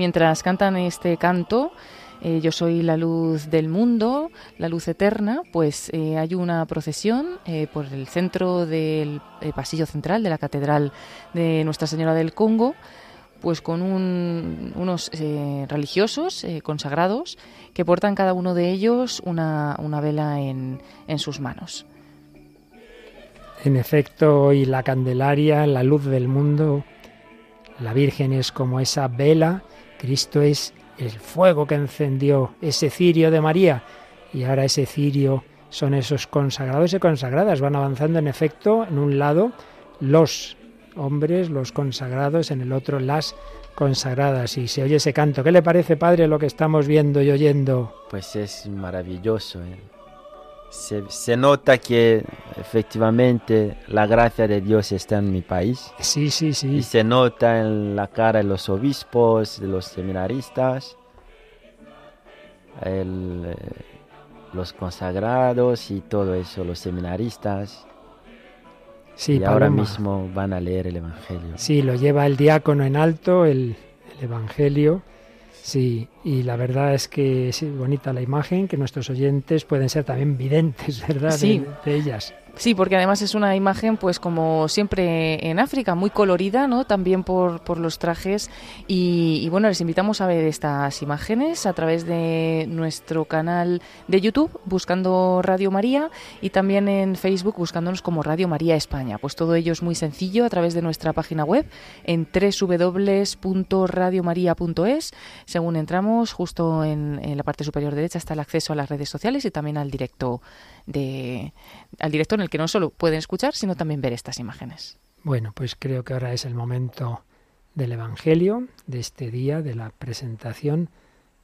mientras cantan este canto, eh, Yo soy la luz del mundo, la luz eterna, pues eh, hay una procesión eh, por el centro del pasillo central de la Catedral de Nuestra Señora del Congo, pues con unos religiosos consagrados que portan cada uno de ellos una, vela en sus manos. En efecto, hoy la Candelaria, la luz del mundo, la Virgen es como esa vela Cristo es el fuego que encendió ese cirio de María y ahora ese cirio son esos consagrados y consagradas. Van avanzando en efecto en un lado los hombres, los consagrados, en el otro las consagradas. Y se oye ese canto. ¿Qué le parece, Padre, lo que estamos viendo y oyendo? Pues es maravilloso. ¿eh? Se, nota que efectivamente la gracia de Dios está en mi país. Sí, sí, sí. Y se nota en la cara de los obispos, de los seminaristas, eh, los consagrados y todo eso, los seminaristas. Sí, y ahora mismo van a leer el Evangelio. Sí, lo lleva el diácono en alto, el, el Evangelio Sí, y la verdad es que es bonita la imagen, que nuestros oyentes pueden ser también videntes, ¿verdad? Sí. de ellas. Sí, porque además es una imagen, pues como siempre en África, muy colorida, ¿no? También por, por los trajes. Y, bueno, les invitamos a ver estas imágenes a través de nuestro canal de YouTube, buscando Radio María, y también en Facebook, buscándonos como Radio María España. Pues todo ello es muy sencillo a través de nuestra página web en www.radiomaria.es. Según entramos, justo en, en la parte superior derecha está el acceso a las redes sociales y también al directo al directo en el que no solo pueden escuchar, sino también ver estas imágenes. Bueno, pues creo que ahora es el momento del Evangelio, de este día, de la presentación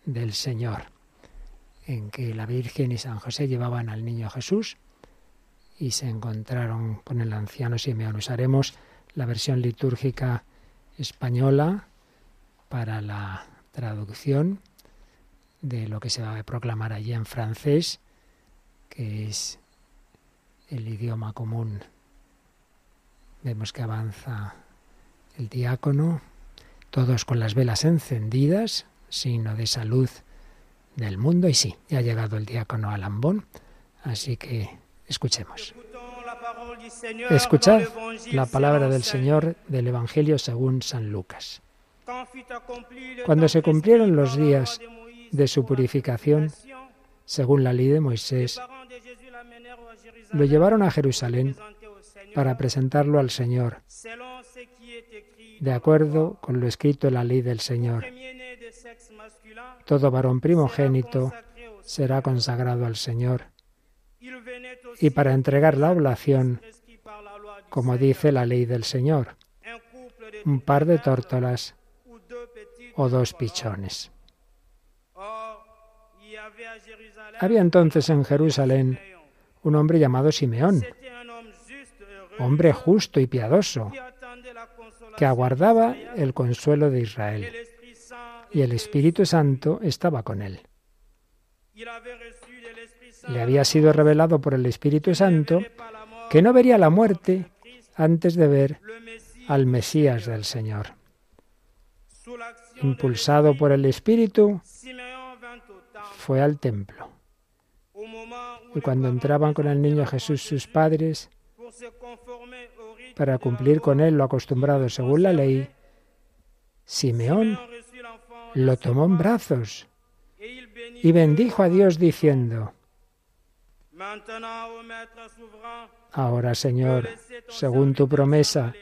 del Señor, en que la Virgen y San José llevaban al niño Jesús y se encontraron con el anciano Simeón. Usaremos la versión litúrgica española para la traducción de lo que se va a proclamar allí en francés que es el idioma común. Vemos que avanza el diácono, todos con las velas encendidas, signo de salud del mundo. Y sí, ya ha llegado el diácono a Lambón, así que escuchemos. Escuchad la palabra del Señor del Evangelio según San Lucas. Cuando se cumplieron los días de su purificación, según la ley de Moisés, lo llevaron a Jerusalén para presentarlo al Señor, de acuerdo con lo escrito en la ley del Señor. Todo varón primogénito será consagrado al Señor. Y para entregar la oblación, como dice la ley del Señor, un par de tórtolas o dos pichones. Había entonces en Jerusalén un hombre llamado Simeón, hombre justo y piadoso, que aguardaba el consuelo de Israel. Y el Espíritu Santo estaba con él. Le había sido revelado por el Espíritu Santo que no vería la muerte antes de ver al Mesías del Señor. Impulsado por el Espíritu, fue al templo. Y cuando entraban con el niño Jesús sus padres, para cumplir con él lo acostumbrado según la ley, Simeón lo tomó en brazos y bendijo a Dios diciendo, Ahora, Señor, según tu promesa,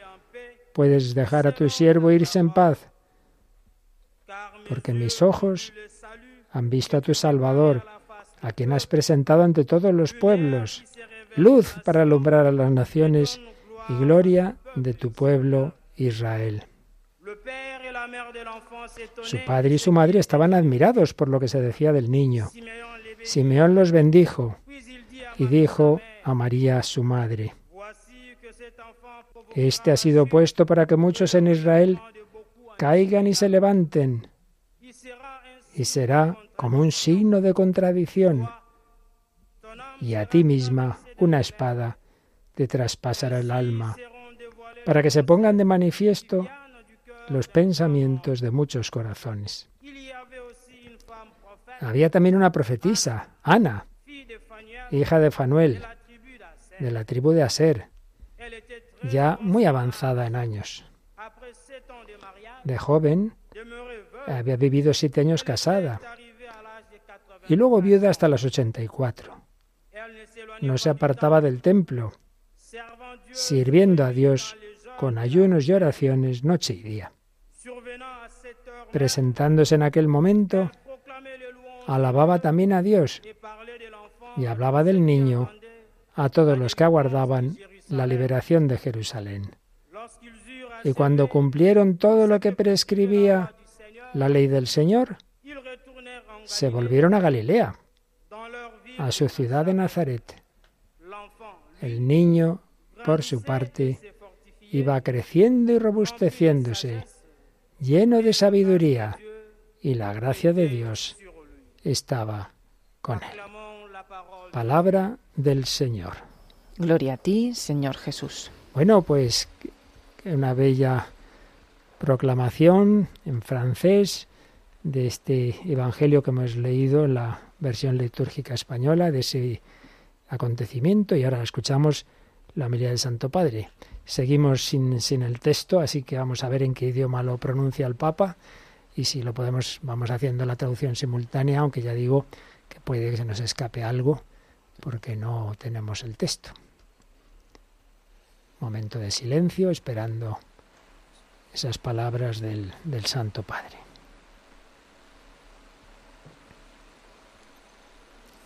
puedes dejar a tu siervo irse en paz, porque mis ojos han visto a tu Salvador, a quien has presentado ante todos los pueblos, luz para alumbrar a las naciones y gloria de tu pueblo Israel. Su padre y su madre estaban admirados por lo que se decía del niño. Simeón los bendijo y dijo a María su madre, Este ha sido puesto para que muchos en Israel caigan y se levanten y será como un signo de contradicción. Y a ti misma una espada te traspasará el alma, para que se pongan de manifiesto los pensamientos de muchos corazones. Había también una profetisa, Ana, hija de Fanuel, de la tribu de Aser, ya muy avanzada en años. De joven, había vivido siete años casada y luego viuda hasta los 84. No se apartaba del templo, sirviendo a Dios con ayunos y oraciones noche y día. Presentándose en aquel momento, alababa también a Dios y hablaba del niño a todos los que aguardaban la liberación de Jerusalén. Y cuando cumplieron todo lo que prescribía la ley del Señor, se volvieron a Galilea, a su ciudad de Nazaret. El niño, por su parte, iba creciendo y robusteciéndose, lleno de sabiduría, y la gracia de Dios estaba con él. Palabra del Señor. Gloria a ti, Señor Jesús. Bueno, pues una bella proclamación en francés de este Evangelio que hemos leído en la versión litúrgica española de ese acontecimiento y ahora escuchamos la homilía del Santo Padre. Seguimos sin, sin el texto, así que vamos a ver en qué idioma lo pronuncia el Papa y si lo podemos, vamos haciendo la traducción simultánea, aunque ya digo que puede que se nos escape algo porque no tenemos el texto. Momento de silencio, esperando esas palabras del, del Santo Padre.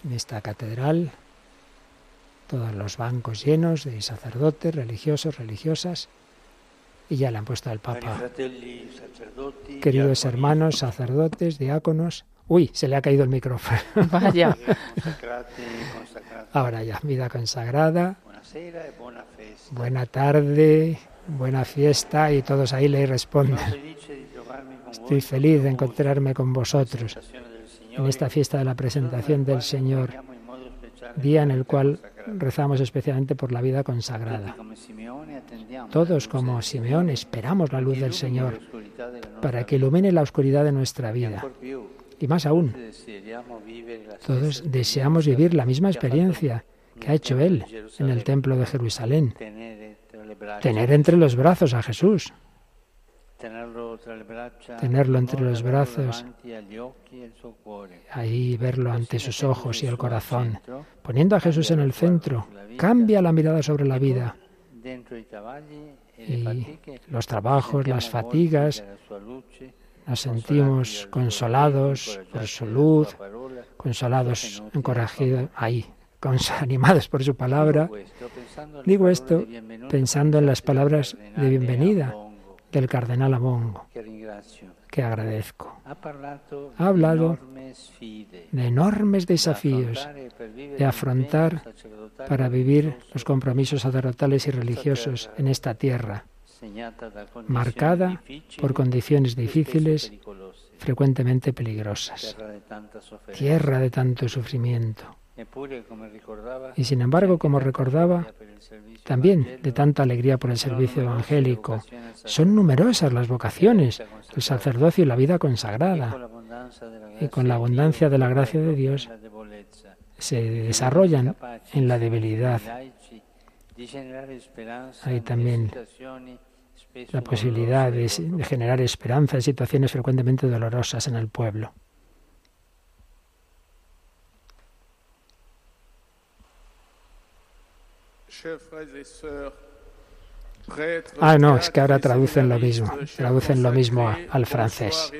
En esta catedral, todos los bancos llenos de sacerdotes, religiosos, religiosas, y ya le han puesto al Papa. Queridos hermanos, sacerdotes, diáconos. Uy, se le ha caído el micrófono. Vaya. Ahora ya, vida consagrada. Buena tarde, buena fiesta y todos ahí le responden. Estoy feliz de encontrarme con vosotros en esta fiesta de la presentación del Señor, día en el cual rezamos especialmente por la vida consagrada. Todos como Simeón esperamos la luz del Señor para que ilumine la oscuridad de nuestra vida. Y más aún, todos deseamos vivir la misma experiencia que ha hecho Él en el templo de Jerusalén. Tener entre los brazos a Jesús. tenerlo entre los brazos, ahí verlo ante sus ojos y el corazón, poniendo a Jesús en el centro, cambia la mirada sobre la vida. Y los trabajos, las fatigas, nos sentimos consolados por su luz, consolados, encorajados, ahí, animados por su palabra. Digo esto pensando en las palabras de bienvenida del cardenal Abongo, que agradezco. Ha hablado de enormes desafíos de afrontar para vivir los compromisos sacerdotales y religiosos en esta tierra, marcada por condiciones difíciles, frecuentemente peligrosas, tierra de tanto sufrimiento. Y sin embargo, como recordaba, también de tanta alegría por el servicio evangélico. Son numerosas las vocaciones, el sacerdocio y la vida consagrada. Y con la abundancia de la gracia de Dios se desarrollan en la debilidad. Hay también la posibilidad de, generar esperanza en situaciones frecuentemente dolorosas en el pueblo. Ah, no, es que ahora traducen lo mismo, traducen lo mismo al francés.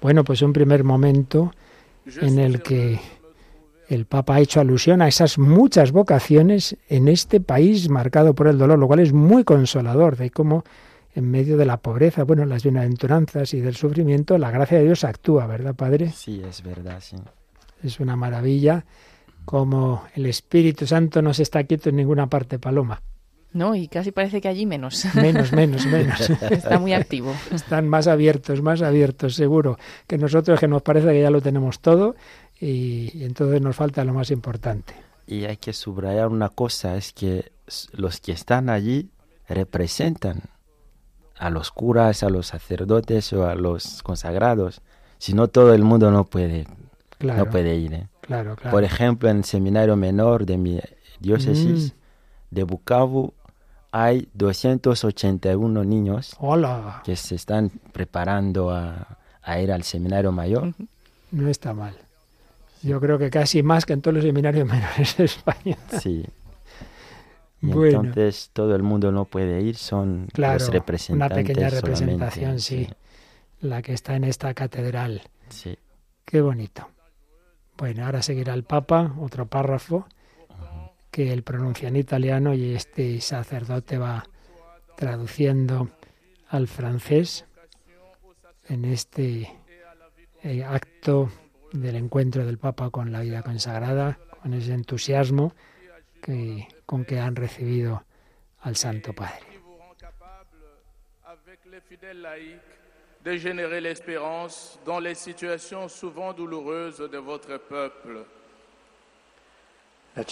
Bueno, pues un primer momento en el que el Papa ha hecho alusión a esas muchas vocaciones en este país marcado por el dolor, lo cual es muy consolador de cómo en medio de la pobreza, bueno, las bienaventuranzas y del sufrimiento, la gracia de Dios actúa, ¿verdad, Padre? Sí, es verdad, sí. Es una maravilla como el Espíritu Santo no se está quieto en ninguna parte, Paloma. No, y casi parece que allí menos. Menos, menos, menos. Está muy activo. Están más abiertos, más abiertos, seguro. Que nosotros que nos parece que ya lo tenemos todo y, entonces nos falta lo más importante. Y hay que subrayar una cosa, es que los que están allí representan a los curas, a los sacerdotes o a los consagrados. Si no, todo el mundo no puede, no puede ir. ¿eh? Por ejemplo, en el seminario menor de mi diócesis mm. de Bukavu hay 281 niños que se están preparando a, ir al seminario mayor. No está mal. Yo creo que casi más que en todos los seminarios menores de España. Sí. Y entonces todo el mundo no puede ir, son los representantes. Una pequeña representación, sí, La que está en esta catedral. Sí. Qué bonito. Bueno, ahora seguirá el Papa, otro párrafo, que él pronuncia en italiano y este sacerdote va traduciendo al francés en este eh, acto del encuentro del Papa con la vida consagrada, con ese entusiasmo que, con que han recibido al Santo Padre de générer l'espérance dans les situations souvent douloureuses de votre peuple. La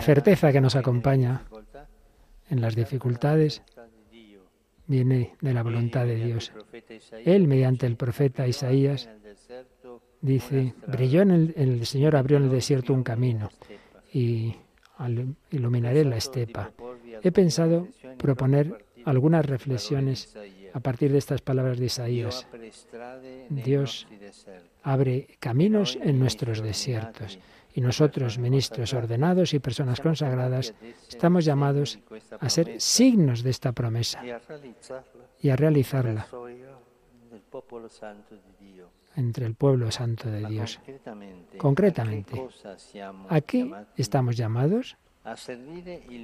certeza que nos acompaña en las dificultades viene de la voluntad de Dios. Él, mediante el profeta Isaías, dice, brilló en el, el Señor abrió en el desierto un camino y iluminaré la estepa. He pensado proponer algunas reflexiones a partir de estas palabras de Isaías. Dios abre caminos en nuestros desiertos y nosotros, ministros ordenados y personas consagradas, estamos llamados a ser signos de esta promesa y a realizarla entre el pueblo santo de Dios. Concretamente, ¿a qué estamos llamados?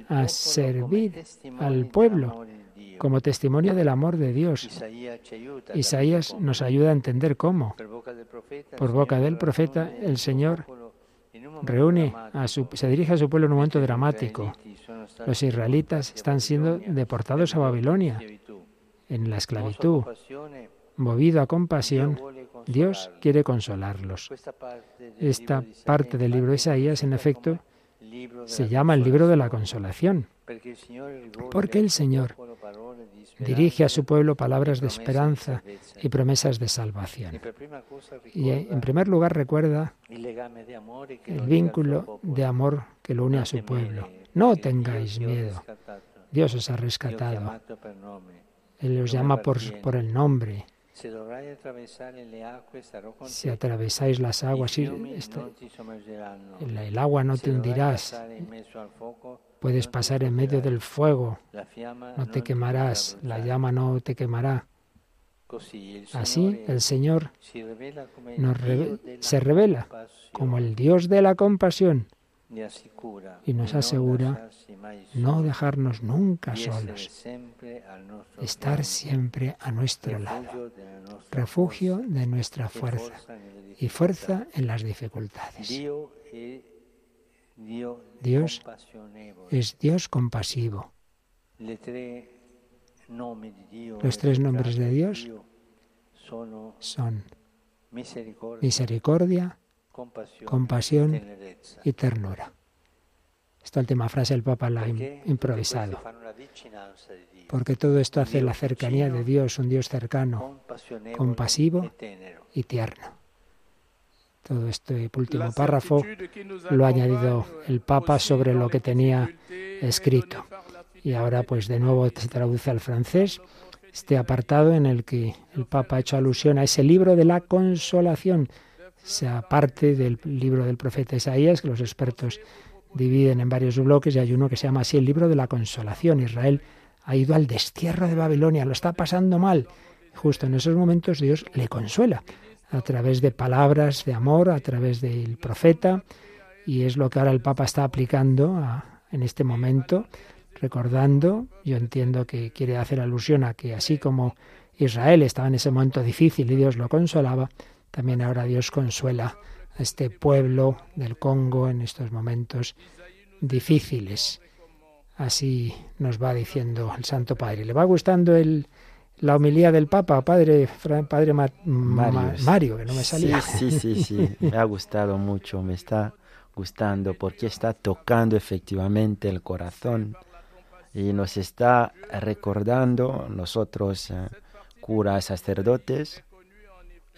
A servir al pueblo como testimonio del amor de Dios. Isaías nos ayuda a entender cómo. Por boca del profeta, el Señor reúne a su, se dirige a su pueblo en un momento dramático. Los israelitas están siendo deportados a Babilonia en la esclavitud. Movido a compasión, Dios quiere consolarlos. Esta parte del libro de Isaías, en efecto, se llama el libro de la consolación, porque el Señor dirige a su pueblo palabras de esperanza y promesas de salvación. Y en primer lugar recuerda el vínculo de amor que lo une a su pueblo. No tengáis miedo. Dios os ha rescatado. Él los llama por, por el nombre. Si atravesáis las aguas, el, el agua no te hundirás. Puedes pasar en medio del fuego, no te quemarás, la llama no te quemará. Así el Señor nos se revela como el Dios de la compasión y nos asegura no dejarnos nunca solos, estar siempre a nuestro lado, refugio de nuestra fuerza y fuerza en las dificultades. Dios es Dios compasivo. Los tres nombres de Dios son misericordia, compasión y ternura. Esta última frase el Papa la ha improvisado. Porque todo esto hace la cercanía de Dios, un Dios cercano, compasivo y tierno. Todo este último párrafo lo ha añadido el Papa sobre lo que tenía escrito. Y ahora pues de nuevo se traduce al francés este apartado en el que el Papa ha hecho alusión a ese libro de la consolación, sea parte del libro del profeta Isaías, que los expertos dividen en varios bloques, y hay uno que se llama así el libro de la consolación. Israel ha ido al destierro de Babilonia, lo está pasando mal. Justo en esos momentos Dios le consuela a través de palabras de amor, a través del profeta, y es lo que ahora el Papa está aplicando en este momento, recordando, yo entiendo que quiere hacer alusión a que así como Israel estaba en ese momento difícil y Dios lo consolaba, también ahora Dios consuela a este pueblo del Congo en estos momentos difíciles. Así nos va diciendo el Santo Padre. ¿Le va gustando el, la homilía del Papa, Padre, padre Mario, que no me salía? Sí, sí, sí, sí, me ha gustado mucho, me está gustando porque está tocando efectivamente el corazón y nos está recordando nosotros, eh, curas, sacerdotes,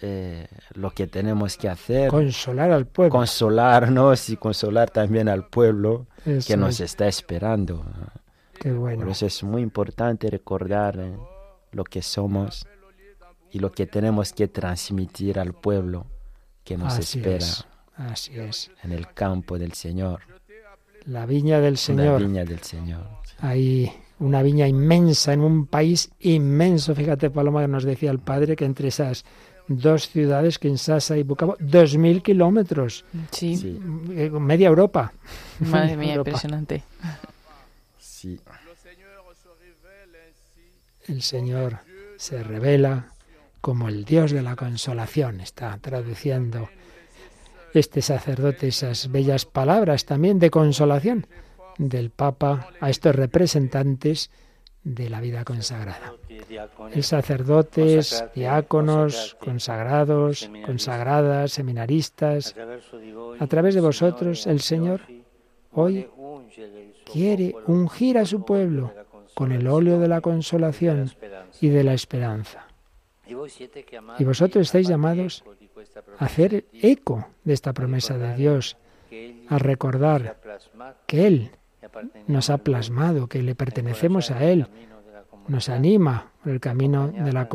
eh, lo que tenemos que hacer. Consolar al pueblo. Consolarnos y consolar también al pueblo que nos está esperando. Qué bueno. Por eso es muy importante recordar eh, lo que somos y lo que tenemos que transmitir al pueblo que nos espera. Así es. En el campo del Señor. La viña del Señor. La viña del Señor. Hay una viña inmensa en un país inmenso. Fíjate, Paloma, que nos decía el padre que entre esas dos ciudades, Kinshasa y Bukavu, dos mil kilómetros. Sí. Eh, media Europa. Madre mía, impresionante. Sí. El Señor se revela como el Dios de la consolación. Está traduciendo este sacerdote esas bellas palabras también de consolación del Papa a estos representantes de la vida consagrada. El sacerdotes, diáconos, consagrados, consagradas, seminaristas, a través de vosotros el Señor hoy quiere ungir a su pueblo con el óleo de la consolación y de la esperanza. Y vosotros estáis llamados a hacer eco de esta promesa de Dios, a recordar que Él nos ha plasmado, que le pertenecemos a Él, nos anima por el camino de la,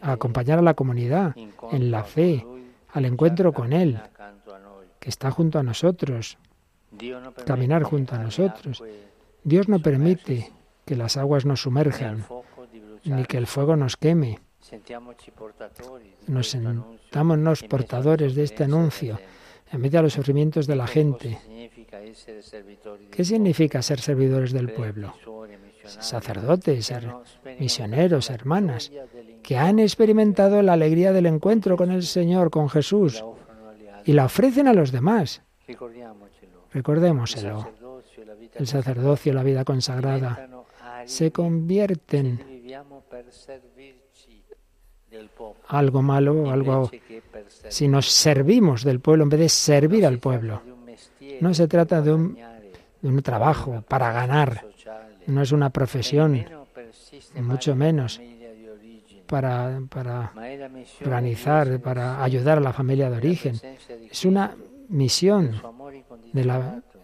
a acompañar a la comunidad en la fe, al encuentro con Él, que está junto a nosotros, caminar junto a nosotros. Dios no permite que las aguas nos sumerjan, ni que el fuego nos queme. Nos sentámonos portadores de este anuncio en medio de los sufrimientos de la gente. ¿Qué significa ser servidores del pueblo? Sacerdotes, misioneros, hermanas, que han experimentado la alegría del encuentro con el Señor, con Jesús, y la ofrecen a los demás. Recordémoselo. El sacerdocio, la vida consagrada, se convierten algo malo, algo si nos servimos del pueblo en vez de servir al pueblo. No se trata de un, trabajo para ganar, no es una profesión, mucho menos para, organizar, para ayudar a la familia de origen. Es una misión,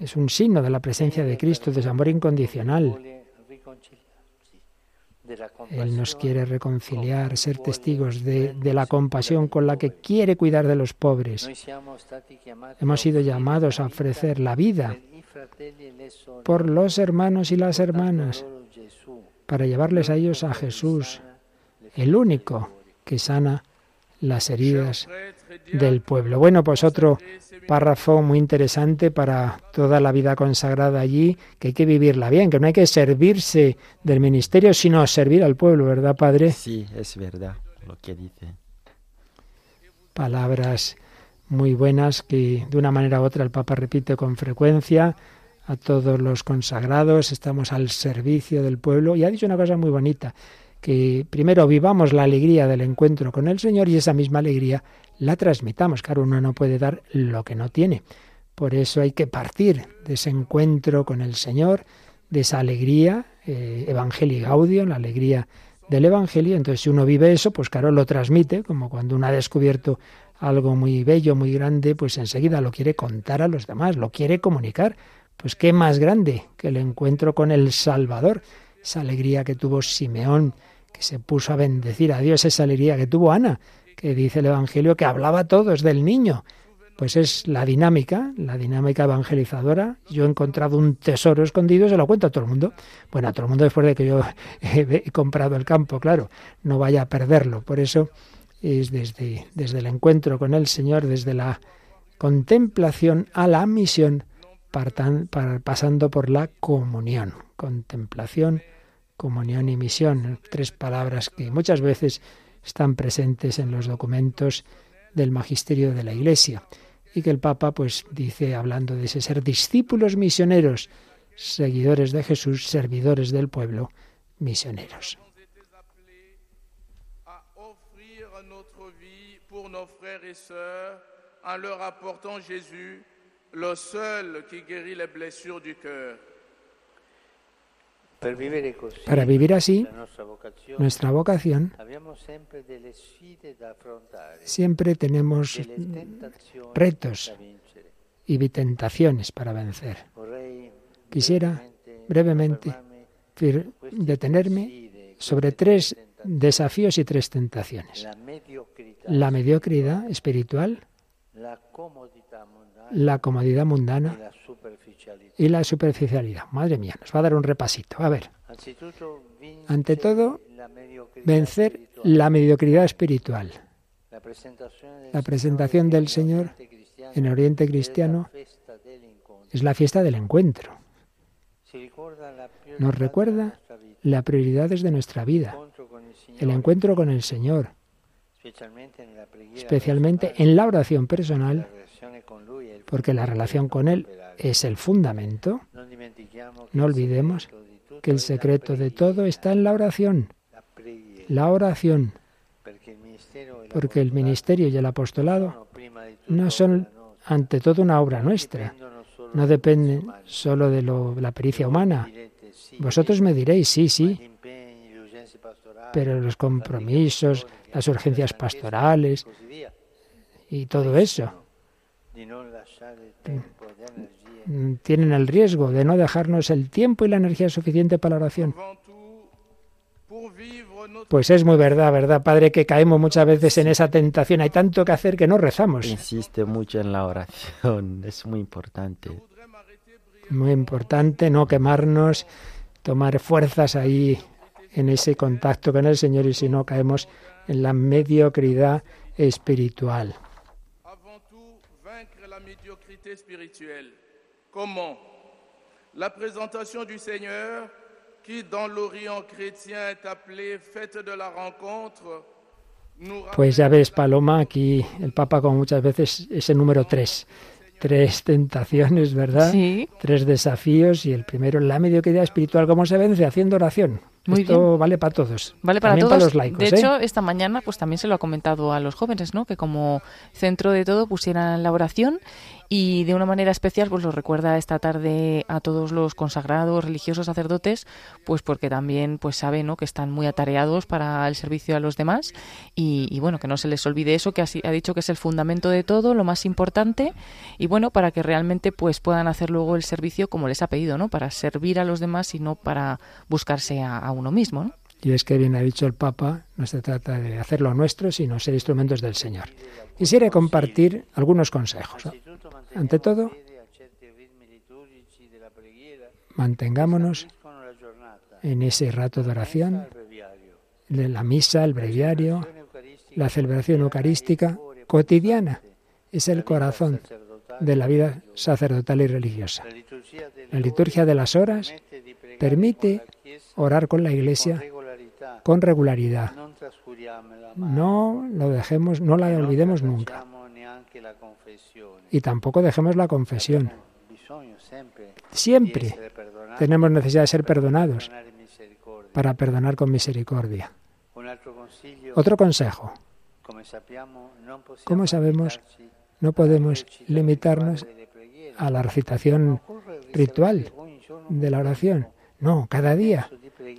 es un signo de la presencia de Cristo, de su amor incondicional. Él nos quiere reconciliar, ser testigos de, de, la compasión con la que quiere cuidar de los pobres. Hemos sido llamados a ofrecer la vida por los hermanos y las hermanas, para llevarles a ellos a Jesús, el único que sana las heridas del pueblo. Bueno, pues otro párrafo muy interesante para toda la vida consagrada allí, que hay que vivirla bien, que no hay que servirse del ministerio, sino servir al pueblo, ¿verdad, Padre? Sí, es verdad lo que dice. Palabras muy buenas que de una manera u otra el Papa repite con frecuencia a todos los consagrados, estamos al servicio del pueblo y ha dicho una cosa muy bonita, que primero vivamos la alegría del encuentro con el Señor y esa misma alegría la transmitamos. Claro, uno no puede dar lo que no tiene. Por eso hay que partir de ese encuentro con el Señor, de esa alegría, eh, Evangelii Gaudium, la alegría del Evangelio. Entonces, si uno vive eso, pues claro, lo transmite, como cuando uno ha descubierto algo muy bello, muy grande, pues enseguida lo quiere contar a los demás, lo quiere comunicar. Pues qué más grande que el encuentro con el Salvador, esa alegría que tuvo Simeón, que se puso a bendecir a Dios, esa alegría que tuvo Ana, que dice el Evangelio que hablaba a todos del niño. Pues es la dinámica, la dinámica evangelizadora. Yo he encontrado un tesoro escondido, se lo cuento a todo el mundo. Bueno, a todo el mundo después de que yo he comprado el campo, claro, no vaya a perderlo. Por eso es desde, desde el encuentro con el Señor, desde la contemplación a la misión, pasando por la comunión. Contemplación, comunión y misión, tres palabras que muchas veces están presentes en los documentos del magisterio de la Iglesia y que el Papa pues dice hablando de ese ser discípulos misioneros, seguidores de Jesús, servidores del pueblo, misioneros. en blessures. Para vivir así, nuestra vocación, siempre tenemos retos y tentaciones para vencer. Quisiera brevemente detenerme sobre tres desafíos y tres tentaciones. La mediocridad espiritual, la comodidad mundana y la superficialidad. Madre mía, nos va a dar un repasito. A ver. Ante todo, vencer la mediocridad espiritual. La presentación del Señor en el Oriente Cristiano es la fiesta del encuentro. Nos recuerda las prioridades de nuestra vida, el encuentro con el Señor, especialmente en la oración personal, porque la relación con Él es el fundamento. No olvidemos que el secreto de todo está en la oración. La oración. Porque el ministerio y el apostolado no son ante todo una obra nuestra. No dependen solo de la pericia humana. Vosotros me diréis, sí, sí, pero los compromisos, las urgencias pastorales y todo eso Mm, tienen el riesgo de no dejarnos el tiempo y la energía suficiente para la oración. Pues es muy verdad, ¿verdad, Padre? Que caemos muchas veces en esa tentación. Hay tanto que hacer que no rezamos. Insiste mucho en la oración, es muy importante. Muy importante no quemarnos, tomar fuerzas ahí en ese contacto con el Señor y si no caemos en la mediocridad espiritual. Comment La présentation du Seigneur, qui dans l'Orient chrétien est appelée fête de la rencontre, Pues ya ves, Paloma, aquí el Papa con muchas veces ese número tres. Tres tentaciones, ¿verdad? Sí. Tres desafíos y el primero, la mediocridad espiritual. ¿Cómo se vence? Haciendo oración. Muy Esto vale para todos. Vale para también todos. Para los laicos, de ¿eh? hecho, esta mañana pues también se lo ha comentado a los jóvenes, ¿no? Que como centro de todo pusieran la oración y de una manera especial pues lo recuerda esta tarde a todos los consagrados, religiosos, sacerdotes, pues porque también pues sabe, ¿no? Que están muy atareados para el servicio a los demás y, bueno, que no se les olvide eso, que ha dicho que es el fundamento de todo, lo más importante y bueno, para que realmente pues puedan hacer luego el servicio como les ha pedido, ¿no? Para servir a los demás y no para buscarse a, a uno mismo, ¿no? Y es que bien ha dicho el Papa, no se trata de hacerlo nuestro, sino ser instrumentos del Señor. Quisiera compartir algunos consejos. Ante todo, mantengámonos en ese rato de oración, de la misa, el breviario, la celebración eucarística cotidiana. Es el corazón de la vida sacerdotal y religiosa. La liturgia de las horas permite orar con la Iglesia con regularidad. No lo dejemos, no la olvidemos nunca. Y tampoco dejemos la confesión. Siempre tenemos necesidad de ser perdonados para perdonar con misericordia. Otro consejo. Como sabemos, no podemos limitarnos a la recitación ritual de la oración. No, cada día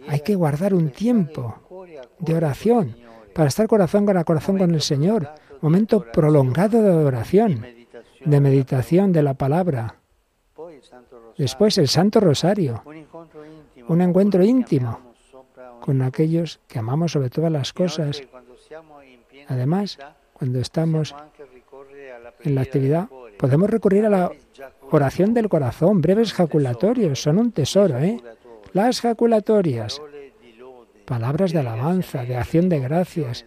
hay que guardar un tiempo de oración para estar corazón con corazón con el Señor. Momento prolongado de oración, de meditación de la palabra. Después el Santo Rosario, un encuentro íntimo con aquellos que amamos sobre todas las cosas. Además, cuando estamos en la actividad, podemos recurrir a la oración del corazón, breves jaculatorios, son un tesoro, ¿eh? Las jaculatorias, palabras de alabanza, de acción de gracias,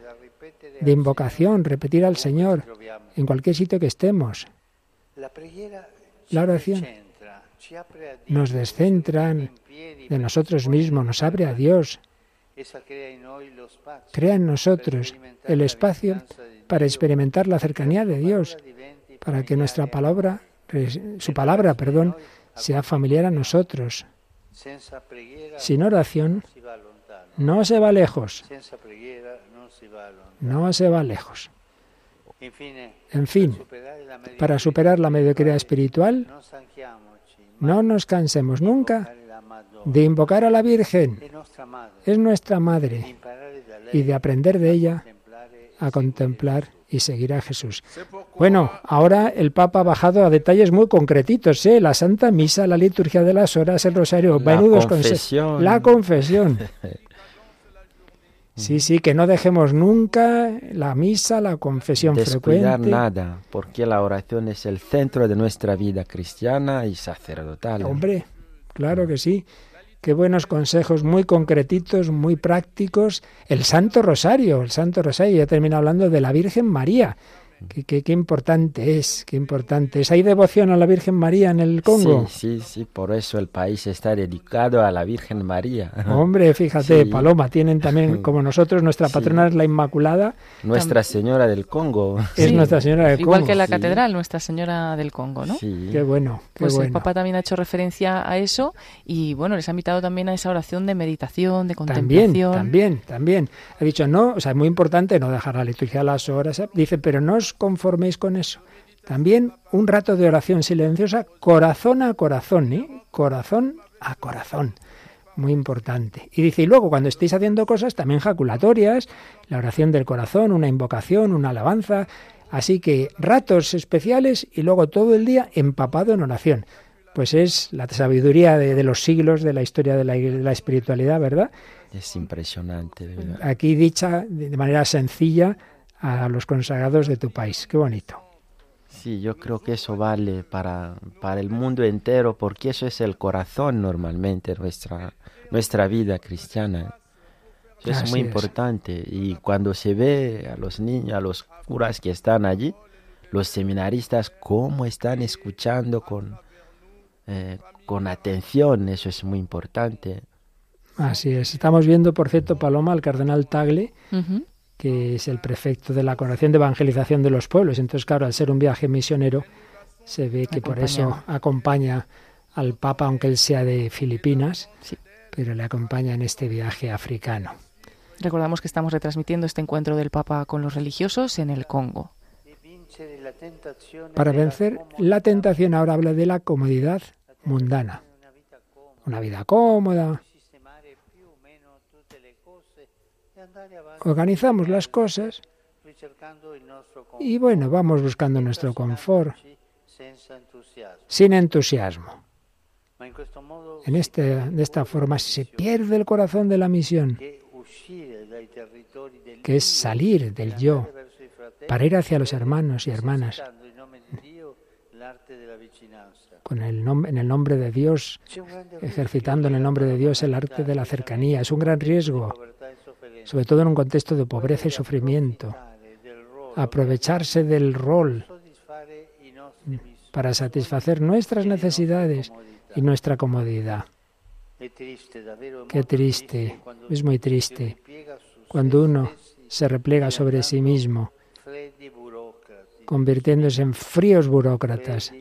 de invocación, repetir al Señor en cualquier sitio que estemos. La oración nos descentra de nosotros mismos, nos abre a Dios, crea en nosotros el espacio para experimentar la cercanía de Dios, para que nuestra palabra, su palabra, perdón, sea familiar a nosotros. Sin oración no se va lejos. No se va lejos. En fin, para superar la mediocridad espiritual, no nos cansemos nunca de invocar a la Virgen. Es nuestra madre. Y de aprender de ella a contemplar y seguir a Jesús. Bueno, ahora el Papa ha bajado a detalles muy concretitos, ¿eh? La Santa Misa, la liturgia de las horas, el rosario, la confesión. La confesión. Sí, sí, que no dejemos nunca la misa, la confesión Descuidar frecuente. nada, porque la oración es el centro de nuestra vida cristiana y sacerdotal. Hombre, claro que sí. Qué buenos consejos, muy concretitos, muy prácticos. El Santo Rosario, el Santo Rosario, ya termina hablando de la Virgen María. Qué, qué, importante es, qué importante es. ¿Hay devoción a la Virgen María en el Congo? Sí, sí, sí, por eso el país está dedicado a la Virgen María. Hombre, fíjate, sí. Paloma, tienen también, como nosotros, nuestra patrona sí. es la Inmaculada. Nuestra Señora del Congo. Es Nuestra Señora del Igual Congo. que la catedral, Nuestra Señora del Congo, ¿no? Sí. Qué bueno, qué pues bueno. el Papa también ha hecho referencia a eso y, bueno, les ha invitado también a esa oración de meditación, de contemplación. También, también, también. Ha dicho, no, o sea, es muy importante no dejar la liturgia a las horas. Dice, pero no os conforméis con eso. También un rato de oración silenciosa, corazón a corazón, ¿eh? Corazón a corazón. Muy importante. Y dice, y luego cuando estéis haciendo cosas también jaculatorias, la oración del corazón, una invocación, una alabanza. Así que ratos especiales y luego todo el día empapado en oración. Pues es la sabiduría de, de los siglos de la historia de la, de la espiritualidad, ¿verdad? Es impresionante, verdad. Aquí dicha de manera sencilla a los consagrados de tu país. Qué bonito. Sí, yo creo que eso vale para, para el mundo entero, porque eso es el corazón normalmente nuestra nuestra vida cristiana. Eso es Así muy es. importante. Y cuando se ve a los niños, a los curas que están allí, los seminaristas, cómo están escuchando con, eh, con atención, eso es muy importante. Así es. Estamos viendo, por cierto, Paloma, al cardenal Tagle. Que es el prefecto de la Coronación de Evangelización de los Pueblos. Entonces, claro, al ser un viaje misionero, se ve que por eso acompaña al Papa, aunque él sea de Filipinas, Sí. pero le acompaña en este viaje africano. Recordamos que estamos retransmitiendo este encuentro del Papa con los religiosos en el Congo. Para vencer la tentación, ahora habla de la comodidad mundana. Una vida cómoda. Organizamos las cosas y bueno, vamos buscando nuestro confort sin entusiasmo. En este, de esta forma se pierde el corazón de la misión que es salir del yo para ir hacia los hermanos y hermanas con el en el nombre de Dios, ejercitando en el nombre de Dios el arte de la cercanía. Es un gran riesgo, sobre todo en un contexto de pobreza y sufrimiento. Aprovecharse del rol para satisfacer nuestras necesidades y nuestra comodidad. Qué triste, es muy triste cuando uno se replega sobre sí mismo, convirtiéndose en fríos burócratas,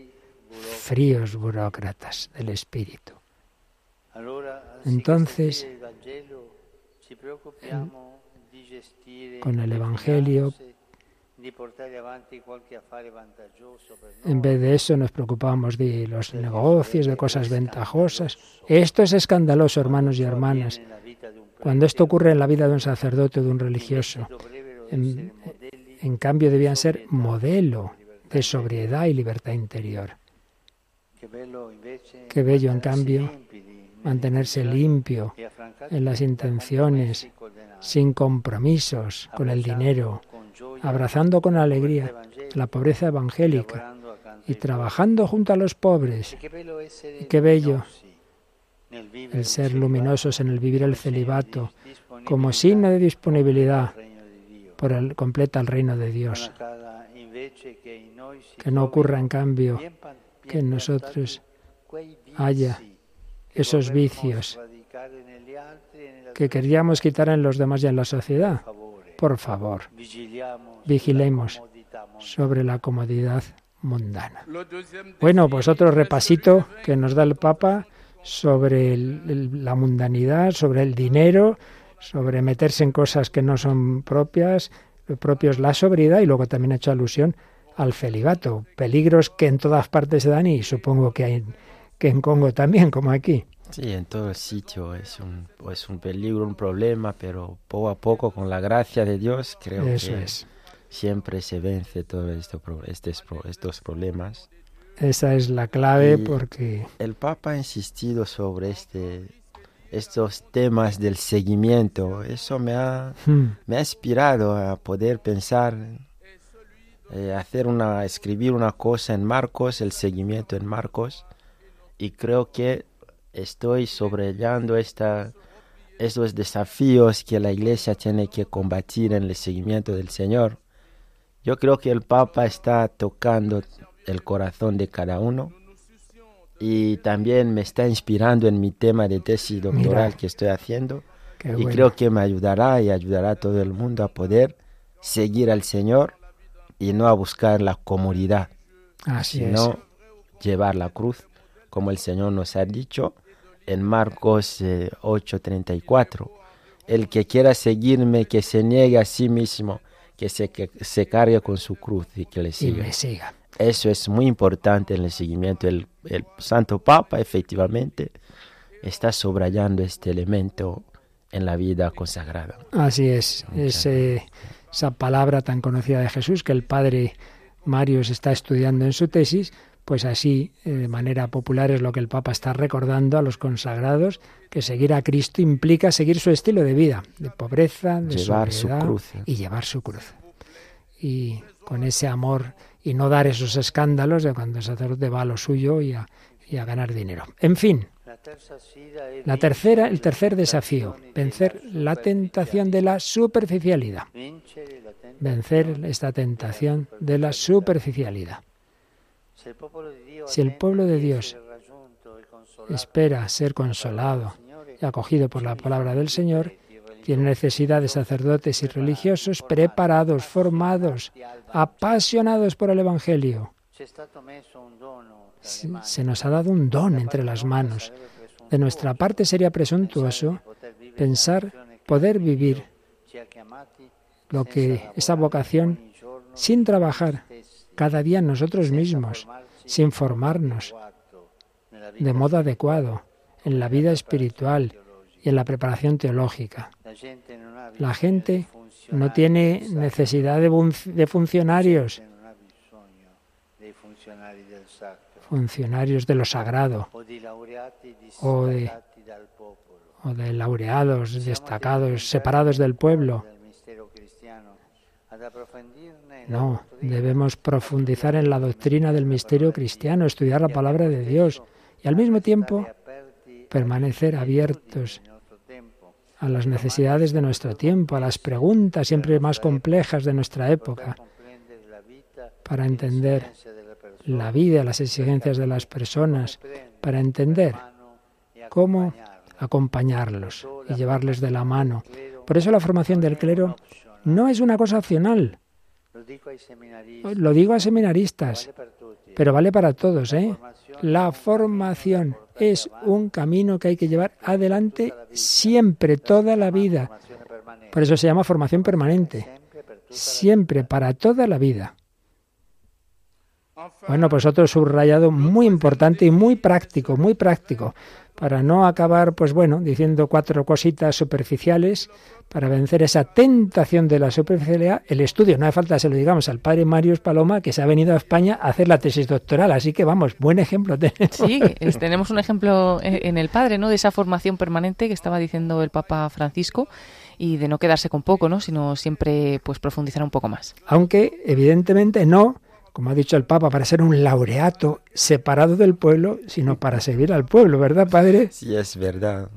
fríos burócratas del espíritu. Entonces, con el Evangelio, en vez de eso nos preocupamos de los negocios, de cosas ventajosas. Esto es escandaloso, hermanos y hermanas. Cuando esto ocurre en la vida de un sacerdote o de un religioso, en, en cambio debían ser modelo de sobriedad y libertad interior. Qué bello, en cambio, mantenerse limpio en las intenciones, sin compromisos con el dinero, abrazando con alegría la pobreza evangélica y trabajando junto a los pobres. Y qué bello el ser luminosos en el vivir el celibato como signo de disponibilidad por el completa el reino de Dios. Que no ocurra en cambio que en nosotros haya esos vicios que queríamos quitar en los demás y en la sociedad. Por favor, vigilemos sobre la comodidad mundana. Bueno, pues otro repasito que nos da el Papa sobre la mundanidad, sobre el dinero, sobre meterse en cosas que no son propias, propios la sobriedad y luego también ha hecho alusión al celibato, peligros que en todas partes se dan y supongo que hay que en Congo también, como aquí. Sí, en todo el sitio es un, es un peligro, un problema, pero poco a poco, con la gracia de Dios, creo que siempre se vence todos esto, estos, estos problemas. Esa es la clave porque... El Papa ha insistido sobre este, estos temas del seguimiento. Eso me ha, hmm. me ha inspirado a poder pensar, eh, hacer una, escribir una cosa en Marcos, el seguimiento en Marcos. Y creo que estoy sobrellando esta, estos desafíos que la iglesia tiene que combatir en el seguimiento del Señor. Yo creo que el Papa está tocando el corazón de cada uno y también me está inspirando en mi tema de tesis doctoral que estoy haciendo y creo que me ayudará y ayudará a todo el mundo a poder seguir al Señor y no a buscar la comodidad, sino llevar la cruz, como el Señor nos ha dicho, en Marcos 8:34. Eh, el que quiera seguirme, que se niegue a sí mismo, que se, que se cargue con su cruz y que le siga. siga. Eso es muy importante en el seguimiento. El, el Santo Papa efectivamente está subrayando este elemento en la vida consagrada. Así es, esa palabra tan conocida de Jesús que el Padre Mario está estudiando en su tesis, pues así, eh, de manera popular, es lo que el Papa está recordando a los consagrados, que seguir a Cristo implica seguir su estilo de vida, de pobreza, de llevar su cruz. y llevar su cruz. Y con ese amor y no dar esos escándalos de cuando el sacerdote va a lo suyo y a, y a ganar dinero. En fin, la tercera, el tercer desafío, vencer la tentación de la superficialidad. Vencer esta tentación de la superficialidad. Si el pueblo de Dios espera ser consolado y acogido por la palabra del Señor, tiene necesidad de sacerdotes y religiosos preparados, formados, apasionados por el Evangelio. Se nos ha dado un don entre las manos. De nuestra parte sería presuntuoso pensar poder vivir lo que esa vocación sin trabajar cada día nosotros mismos, sin formarnos de modo adecuado en la vida espiritual y en la preparación teológica. La gente no tiene necesidad de, funcionarios, funcionarios de lo sagrado o de, laureados destacados, separados del pueblo. No, debemos profundizar en la doctrina del misterio cristiano, estudiar la palabra de Dios y al mismo tiempo permanecer abiertos a las necesidades de nuestro tiempo, a las preguntas siempre más complejas de nuestra época, para entender la vida, las exigencias de las personas, para entender cómo acompañarlos y llevarles de la mano. Por eso la formación del clero no es una cosa opcional. Lo digo a seminaristas, pero vale para todos. ¿eh? La formación es un camino que hay que llevar adelante siempre, toda la vida. Por eso se llama formación permanente. Siempre, para toda la vida. Bueno, pues otro subrayado muy importante y muy práctico, muy práctico, para no acabar, pues bueno, diciendo cuatro cositas superficiales, para vencer esa tentación de la superficialidad, el estudio, no hace falta se lo digamos al padre Marius Paloma, que se ha venido a España a hacer la tesis doctoral, así que vamos, buen ejemplo tenemos. Sí, tenemos un ejemplo en el padre, ¿no?, de esa formación permanente que estaba diciendo el Papa Francisco, y de no quedarse con poco, ¿no? sino siempre pues profundizar un poco más. Aunque evidentemente no como ha dicho el Papa, para ser un laureato separado del pueblo, sino para servir al pueblo, ¿verdad, Padre? Sí, es verdad.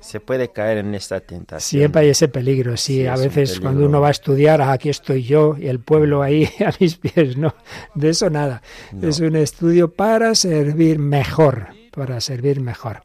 Se puede caer en esta tentación. Siempre hay ese peligro, sí, a veces cuando uno va a estudiar, ah, aquí estoy yo y el pueblo ahí a mis pies, no, de eso nada. Es un estudio para servir mejor, para servir mejor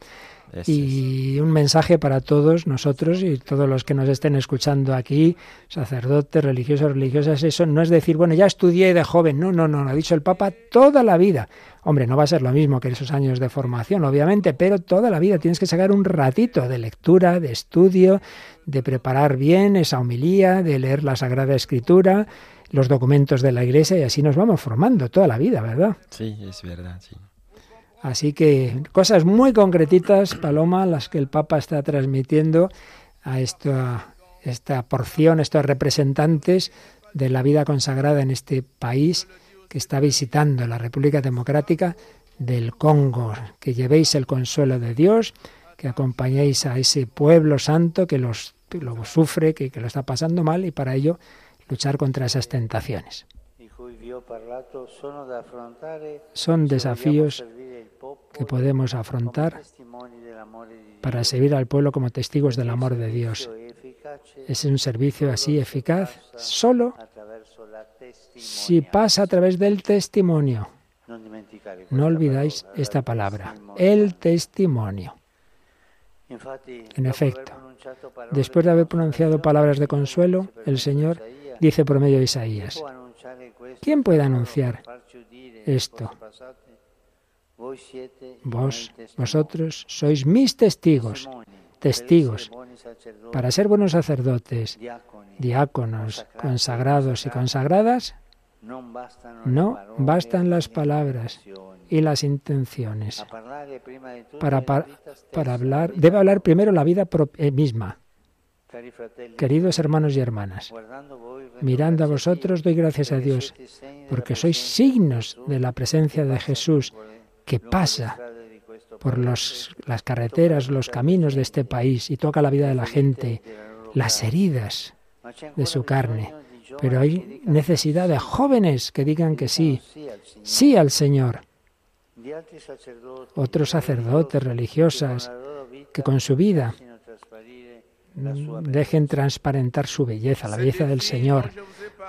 y un mensaje para todos nosotros y todos los que nos estén escuchando aquí, sacerdotes, religiosos, religiosas, eso no es decir, bueno, ya estudié de joven, no, no, no, lo ha dicho el Papa toda la vida. Hombre, no va a ser lo mismo que esos años de formación, obviamente, pero toda la vida tienes que sacar un ratito de lectura, de estudio, de preparar bien esa homilía, de leer la Sagrada Escritura, los documentos de la Iglesia y así nos vamos formando toda la vida, ¿verdad? Sí, es verdad, sí. Así que cosas muy concretitas, Paloma, las que el Papa está transmitiendo a esta, esta porción, estos representantes de la vida consagrada en este país que está visitando la República Democrática del Congo, que llevéis el consuelo de Dios, que acompañéis a ese pueblo santo que los, lo sufre, que, que lo está pasando mal y para ello luchar contra esas tentaciones. Son desafíos que podemos afrontar para servir al pueblo como testigos del amor de Dios. Es un servicio así eficaz solo si pasa a través del testimonio. No olvidáis esta palabra, el testimonio. En efecto, después de haber pronunciado palabras de consuelo, el Señor dice por medio de Isaías, ¿quién puede anunciar esto? Vos, vosotros sois mis testigos, testigos, para ser buenos sacerdotes, diáconos, consagrados y consagradas, no bastan las palabras y las intenciones. Para, para, hablar, debe hablar primero la vida eh, misma. Queridos hermanos y hermanas, mirando a vosotros doy gracias a Dios, porque sois signos de la presencia de Jesús que pasa por los, las carreteras, los caminos de este país y toca la vida de la gente, las heridas de su carne. Pero hay necesidad de jóvenes que digan que sí, sí al Señor. Otros sacerdotes, religiosas, que con su vida dejen transparentar su belleza, la belleza del Señor.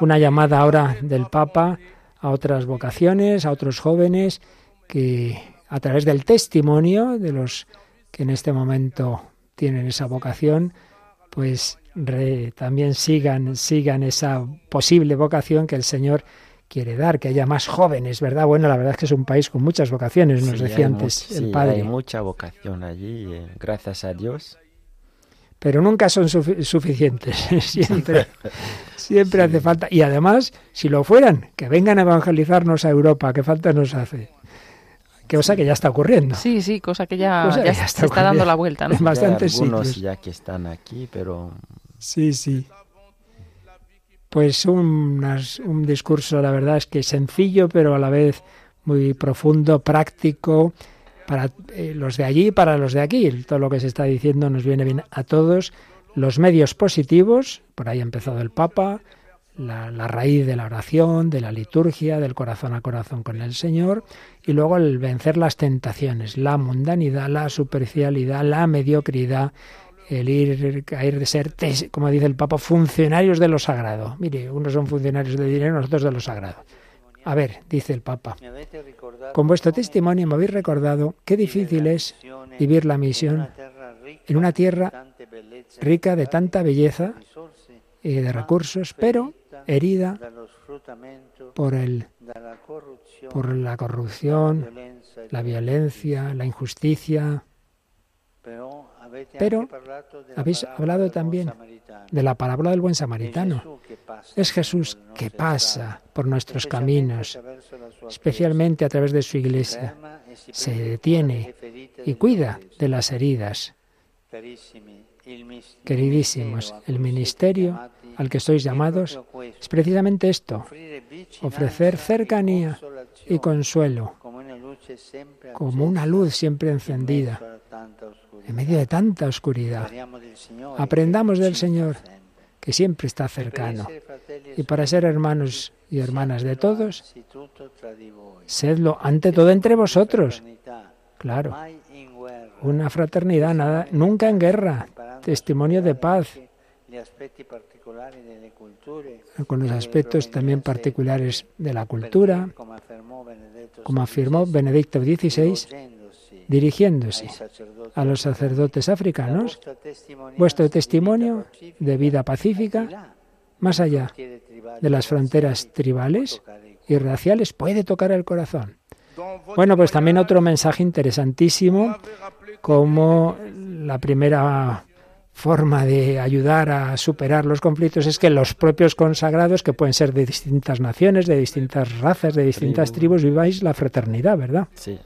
Una llamada ahora del Papa a otras vocaciones, a otros jóvenes que a través del testimonio de los que en este momento tienen esa vocación, pues también sigan, sigan esa posible vocación que el Señor quiere dar, que haya más jóvenes, ¿verdad? Bueno, la verdad es que es un país con muchas vocaciones, nos decía antes el padre. Hay mucha vocación allí, eh, gracias a Dios. Pero nunca son suficientes, siempre, siempre hace falta. Y además, si lo fueran, que vengan a evangelizarnos a Europa, ¿qué falta nos hace? Cosa que ya está ocurriendo. Sí, sí, cosa que ya, se está, dando la vuelta. ¿no? En bastantes algunos ya que están aquí, pero... Sí, sí. Pues un, un discurso, la verdad es que sencillo, pero a la vez muy profundo, práctico, para eh, los de allí y para los de aquí. Todo lo que se está diciendo nos viene bien a todos. Los medios positivos, por ahí ha empezado el Papa, la, raíz de la oración, de la liturgia, del corazón a corazón con el Señor, y luego el vencer las tentaciones, la mundanidad, la superficialidad, la mediocridad, el ir, caer de ser, como dice el Papa, funcionarios de lo sagrado. Mire, unos son funcionarios de dinero, nosotros de lo sagrado. A ver, dice el Papa, con vuestro testimonio me habéis recordado qué difícil es vivir la misión en una tierra rica de tanta belleza y de recursos, pero herida por, el, por la corrupción, la violencia, la injusticia. Pero habéis hablado también de la parábola del buen samaritano. Es Jesús que pasa por nuestros caminos, especialmente a través de su iglesia. Se detiene y cuida de las heridas. Queridísimos, el ministerio al que sois llamados es precisamente esto, ofrecer cercanía y consuelo, como una luz siempre encendida en medio de tanta oscuridad. Aprendamos del Señor, que siempre está cercano. Y para ser hermanos y hermanas de todos, sedlo ante todo entre vosotros. Claro, una fraternidad, nada, nunca en guerra, testimonio de paz, con los aspectos también particulares de la cultura, como afirmó Benedicto XVI, dirigiéndose a los sacerdotes africanos, vuestro testimonio de vida pacífica, más allá de las fronteras tribales y raciales, puede tocar el corazón. Bueno, pues también otro mensaje interesantísimo, como la primera forma de ayudar a superar los conflictos es que los propios consagrados, que pueden ser de distintas naciones, de distintas razas, de distintas tribus, viváis la fraternidad, ¿verdad? Sí.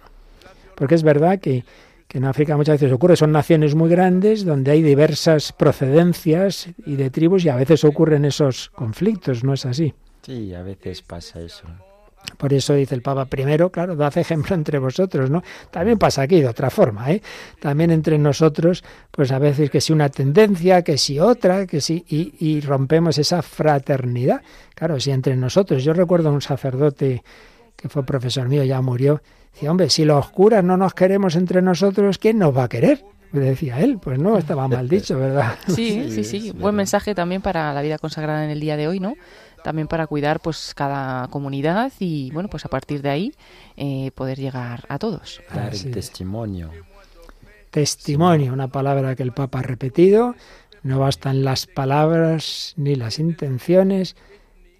Porque es verdad que, que en África muchas veces ocurre, son naciones muy grandes donde hay diversas procedencias y de tribus y a veces ocurren esos conflictos, ¿no es así? Sí, a veces pasa eso. Por eso dice el Papa, primero, claro, dad ejemplo entre vosotros, ¿no? También pasa aquí de otra forma, ¿eh? También entre nosotros, pues a veces que si una tendencia, que si otra, que si, y, y rompemos esa fraternidad. Claro, si entre nosotros, yo recuerdo a un sacerdote que fue profesor mío, ya murió, decía, hombre, si los curas no nos queremos entre nosotros, ¿quién nos va a querer? decía él, pues no, estaba mal dicho, ¿verdad? Sí, sí, sí, buen mensaje también para la vida consagrada en el día de hoy, ¿no? También para cuidar pues cada comunidad y bueno pues a partir de ahí eh, poder llegar a todos. Dar el testimonio. Testimonio, una palabra que el Papa ha repetido. No bastan las palabras ni las intenciones,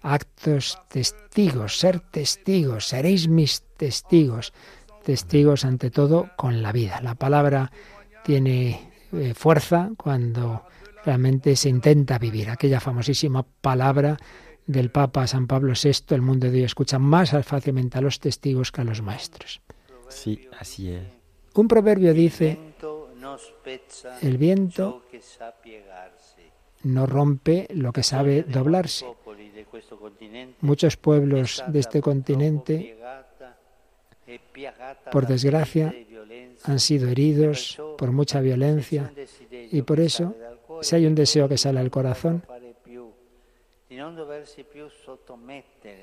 actos testigos, ser testigos, seréis mis testigos, testigos ante todo con la vida. La palabra tiene eh, fuerza cuando realmente se intenta vivir. Aquella famosísima palabra del Papa San Pablo VI, el mundo de hoy escucha más fácilmente a los testigos que a los maestros. Sí, así es. Un proverbio dice, el viento no rompe lo que sabe doblarse. Muchos pueblos de este continente, por desgracia, han sido heridos por mucha violencia y por eso, si hay un deseo que sale al corazón,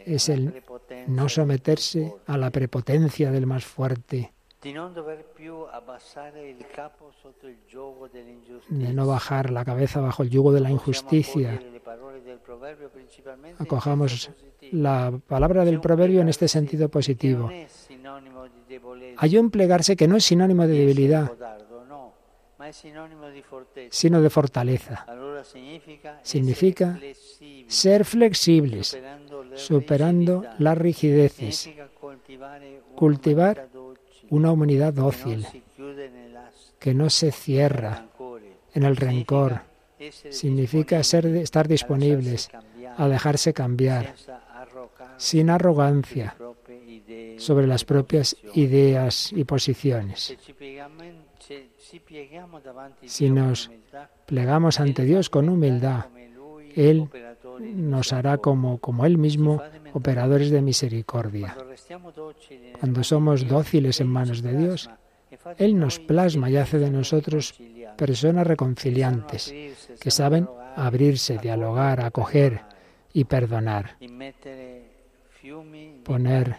es el no someterse a la prepotencia del más fuerte, de no bajar la cabeza bajo el yugo de la injusticia. Acojamos la palabra del proverbio en este sentido positivo. Hay un plegarse que no es sinónimo de debilidad, sino de fortaleza. Significa ser flexibles, superando las rigideces, cultivar una humanidad dócil, que no se cierra en el rencor. Significa ser, estar disponibles a dejarse cambiar, sin arrogancia, sobre las propias ideas y posiciones. Si nos plegamos ante Dios con humildad, Él nos hará como, como Él mismo operadores de misericordia. Cuando somos dóciles en manos de Dios, Él nos plasma y hace de nosotros personas reconciliantes, que saben abrirse, dialogar, acoger y perdonar, poner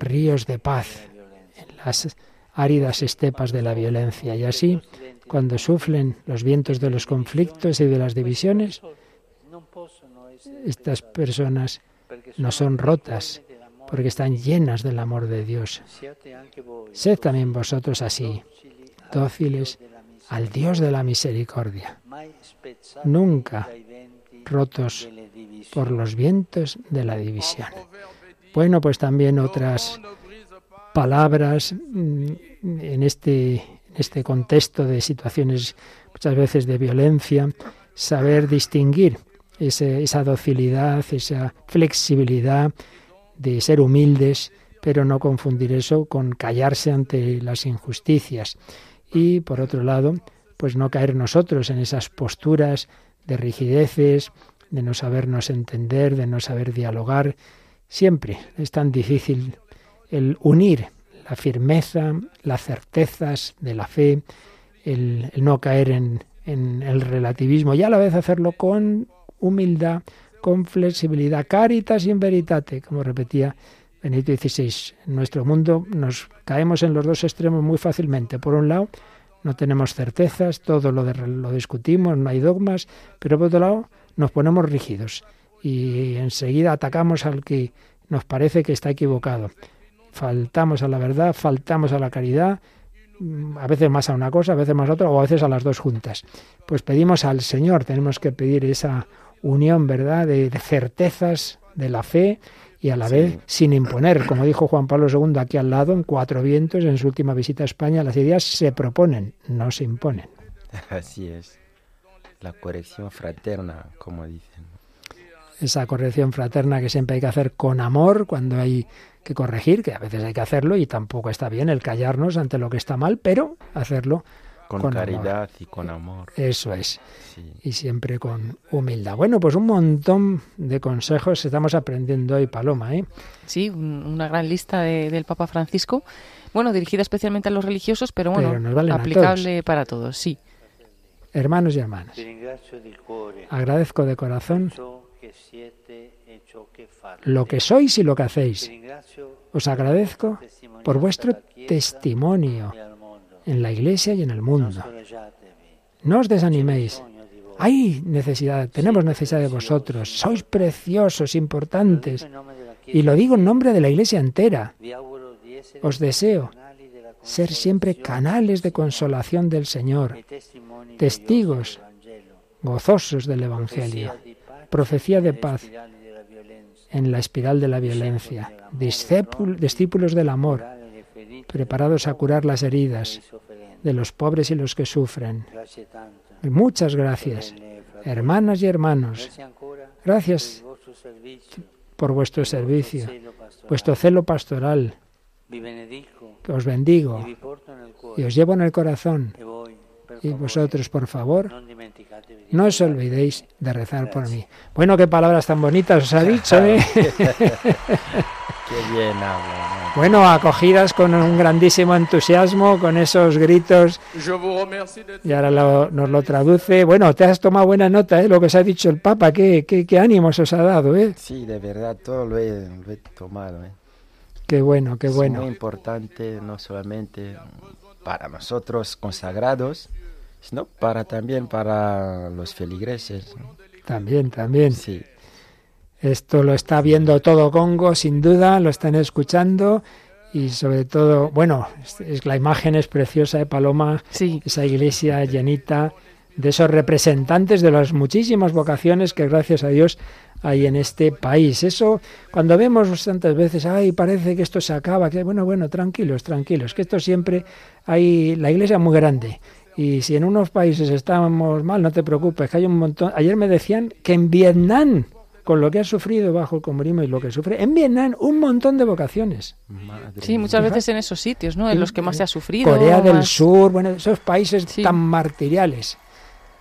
ríos de paz en las áridas estepas de la violencia y así, cuando sufren los vientos de los conflictos y de las divisiones, estas personas no son rotas porque están llenas del amor de Dios. Sed también vosotros así, dóciles al Dios de la misericordia, nunca rotos por los vientos de la división. Bueno, pues también otras palabras mm, en este, este contexto de situaciones muchas veces de violencia, saber distinguir esa docilidad, esa flexibilidad de ser humildes, pero no confundir eso con callarse ante las injusticias. Y por otro lado, pues no caer nosotros en esas posturas de rigideces, de no sabernos entender, de no saber dialogar. Siempre es tan difícil el unir la firmeza, las certezas de la fe, el, no caer en, el relativismo y a la vez hacerlo con humildad, con flexibilidad, caritas in veritate, como repetía Benito XVI. En nuestro mundo nos caemos en los dos extremos muy fácilmente. Por un lado, no tenemos certezas, todo lo, lo discutimos, no hay dogmas, pero por otro lado, nos ponemos rígidos y enseguida atacamos al que nos parece que está equivocado. Faltamos a la verdad, faltamos a la caridad, mm, a veces más a una cosa, a veces más a otra, o a veces a las dos juntas. Pues pedimos al Señor, tenemos que pedir esa unión, ¿verdad?, de, certezas de la fe y a la vez sin imponer. Como dijo Juan Pablo II aquí al lado, en Cuatro Vientos, en su última visita a España, las ideas se proponen, no se imponen. Así es. La corrección fraterna, como dicen. Esa corrección fraterna que siempre hay que hacer con amor cuando hay que corregir, que a veces hay que hacerlo y tampoco está bien el callarnos ante lo que está mal, pero hacerlo con, caridad y con amor. Eso es. Y siempre con humildad. Bueno, pues un montón de consejos estamos aprendiendo hoy, Paloma. ¿eh? Sí, una gran lista del Papa Francisco. Bueno, dirigida especialmente a los religiosos, pero bueno, aplicable para todos, sí. Hermanos y hermanas, agradezco de corazón lo que sois y lo que hacéis. Os agradezco por vuestro testimonio en la iglesia y en el mundo. No os desaniméis. Hay necesidad, tenemos necesidad de vosotros. Sois preciosos, importantes. Y lo digo en nombre de la iglesia entera. Os deseo ser siempre canales de consolación del Señor, testigos gozosos del Evangelio, profecía de paz en la espiral de la violencia, discípulos del amor, preparados a curar las heridas de los pobres y los que sufren. Muchas gracias, hermanas y hermanos. Gracias por vuestro servicio, vuestro celo pastoral. Os bendigo y os llevo en el corazón. Y vosotros, por favor, no os olvidéis de rezar por mí. Bueno, qué palabras tan bonitas os ha dicho, ¿eh? Qué bien habla. Bueno, acogidas con un grandísimo entusiasmo, con esos gritos. Y ahora nos lo traduce. Bueno, te has tomado buena nota, ¿eh? Lo que os ha dicho el Papa, qué, qué, qué ánimos os ha dado, ¿eh? Sí, de verdad, todo lo he, tomado, ¿eh? Qué bueno, qué bueno. Es muy importante, no solamente para nosotros consagrados, sino para también para los feligreses. También, también. Sí. Esto lo está viendo todo Congo, sin duda, lo están escuchando y sobre todo, bueno, es, la imagen es preciosa de Paloma, sí. esa iglesia llenita de esos representantes de las muchísimas vocaciones que gracias a Dios hay en este país. Eso, cuando vemos tantas veces, ay, parece que esto se acaba, que bueno, bueno, tranquilos, tranquilos, que esto siempre hay, la iglesia es muy grande. Y si en unos países estamos mal, no te preocupes, que hay un montón. Ayer me decían que en Vietnam con lo que ha sufrido bajo el comunismo y lo que sufre en Vietnam un montón de vocaciones. sí, muchas veces en esos sitios, ¿no? En los que más se ha sufrido. Corea del Sur, bueno, esos países tan martiriales.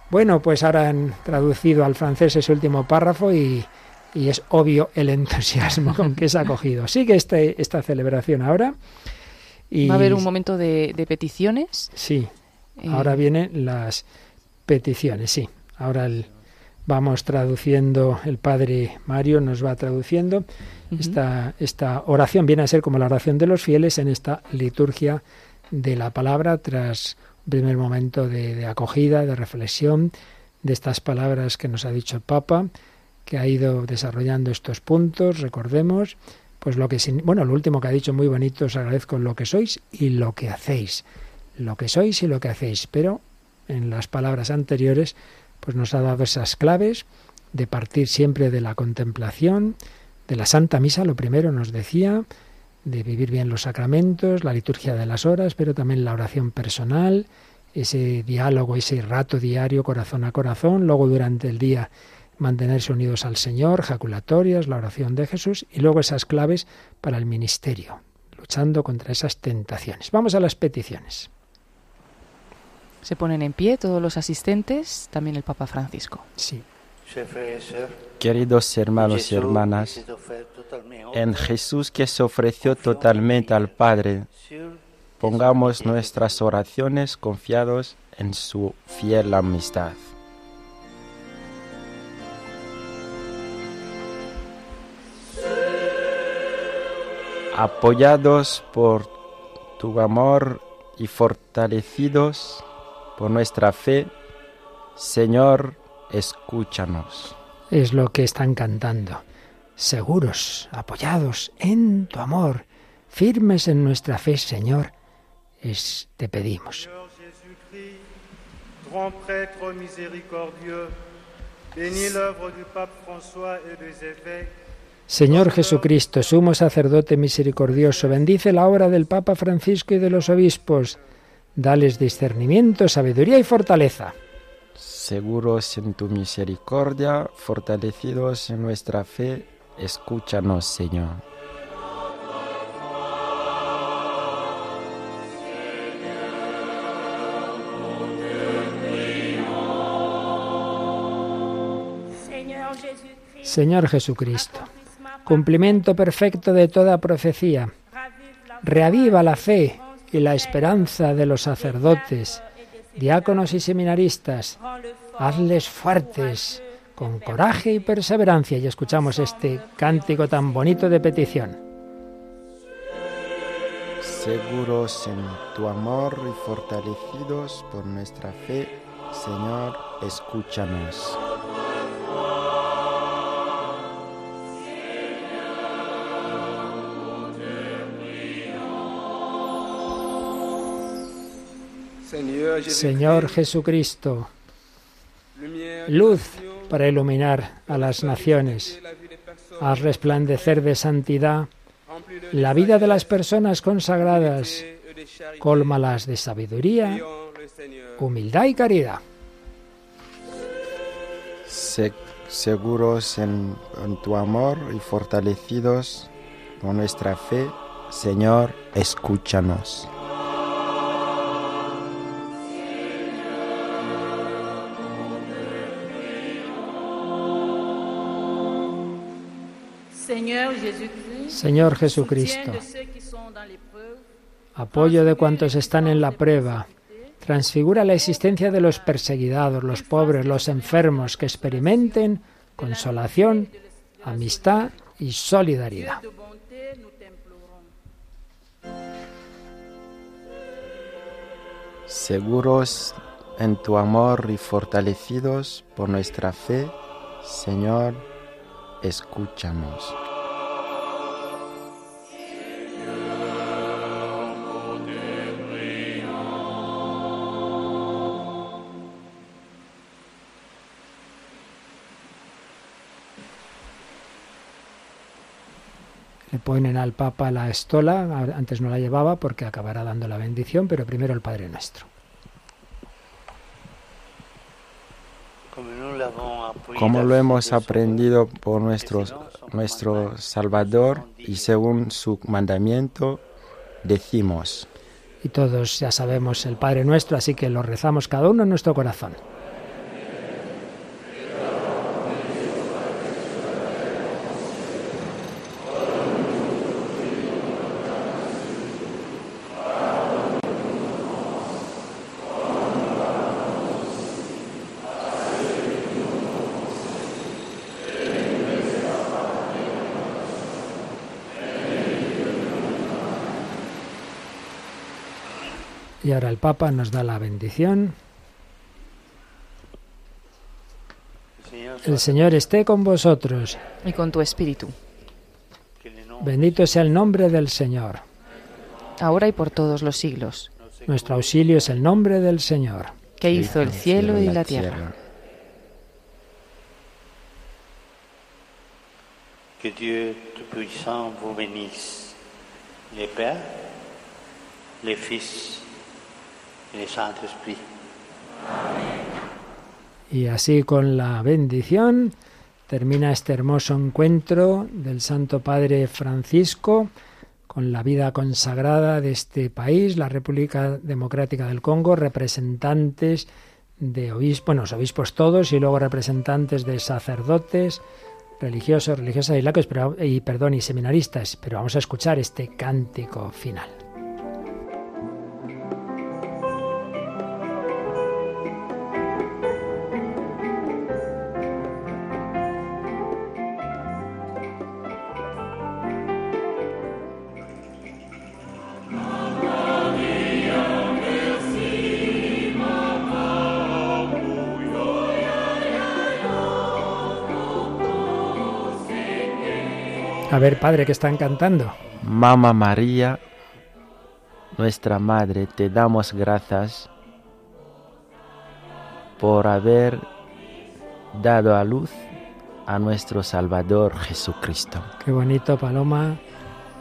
Bueno, pues ahora han traducido al francés ese último párrafo y, es obvio el entusiasmo con que se ha cogido. Sigue este, esta celebración ahora. Y, Va a haber un momento de, peticiones. Sí, eh, ahora vienen las peticiones, sí. Ahora el, vamos traduciendo, el Padre Mario nos va traduciendo esta, esta oración, viene a ser como la oración de los fieles en esta liturgia de la palabra tras un primer momento de, de acogida, de reflexión de estas palabras que nos ha dicho el Papa, que ha ido desarrollando estos puntos, recordemos, pues lo que bueno, lo último que ha dicho muy bonito, os agradezco lo que sois y lo que hacéis. Lo que sois y lo que hacéis, pero en las palabras anteriores pues nos ha dado esas claves de partir siempre de la contemplación, de la Santa Misa, lo primero nos decía, de vivir bien los sacramentos, la liturgia de las horas, pero también la oración personal, ese diálogo, ese rato diario, corazón a corazón, luego durante el día mantenerse unidos al Señor, jaculatorias, la oración de Jesús y luego esas claves para el ministerio, luchando contra esas tentaciones. Vamos a las peticiones. Se ponen en pie todos los asistentes, también el Papa Francisco. Sí. Queridos hermanos y hermanas, en Jesús que se ofreció totalmente al Padre, pongamos nuestras oraciones confiados en su fiel amistad. Apoyados por tu amor y fortalecidos por nuestra fe, Señor, escúchanos. Es lo que están cantando. Seguros, apoyados en tu amor, firmes en nuestra fe, Señor, es, te pedimos. Señor Jesucristo, sumo sacerdote misericordioso, bendice la obra del Papa Francisco y de los obispos. Dales discernimiento, sabiduría y fortaleza seguros en tu misericordia, fortalecidos en nuestra fe, escúchanos, Señor. Señor Jesucristo, cumplimiento perfecto de toda profecía, reaviva la fe y la esperanza de los sacerdotes diáconos y seminaristas, hazles fuertes, con coraje y perseverancia. Y escuchamos este cántico tan bonito de petición. Seguros en tu amor y fortalecidos por nuestra fe, Señor, escúchanos. Señor Jesucristo, luz para iluminar a las naciones, haz resplandecer de santidad la vida de las personas consagradas, cólmalas de sabiduría, humildad y caridad. seguros en, en tu amor y fortalecidos con nuestra fe, Señor, escúchanos. Señor Jesucristo, apoyo de cuantos están en la prueba, transfigura la existencia de los perseguidados, los pobres, los enfermos, que experimenten consolación, amistad y solidaridad. Seguros en tu amor y fortalecidos por nuestra fe, Señor, escúchanos. Le ponen al Papa la estola, antes no la llevaba porque acabará dando la bendición, pero primero el Padre Nuestro. Como lo hemos aprendido por nuestro, nuestro Salvador y según su mandamiento, decimos. Y todos ya sabemos el Padre Nuestro, así que lo rezamos cada uno en nuestro corazón. Y ahora el Papa nos da la bendición. El Señor esté con vosotros. Y con tu espíritu. Bendito sea el nombre del Señor. Ahora y por todos los siglos. Nuestro auxilio es el nombre del Señor. Que hizo el cielo y la tierra. Que Dieu Tout-Puissant vous bénisse, les Pères, les Fils. Y así con la bendición termina este hermoso encuentro del Santo Padre Francisco con la vida consagrada de este país, la República Democrática del Congo, representantes de obispos, bueno, obispos todos y luego representantes de sacerdotes, religiosos, religiosas y laicos, pero, y perdón, y seminaristas, pero vamos a escuchar este cántico final. Ver, padre, ¿qué están cantando? Mamá María, nuestra Madre, te damos gracias por haber dado a luz a nuestro Salvador Jesucristo. Qué bonito, Paloma.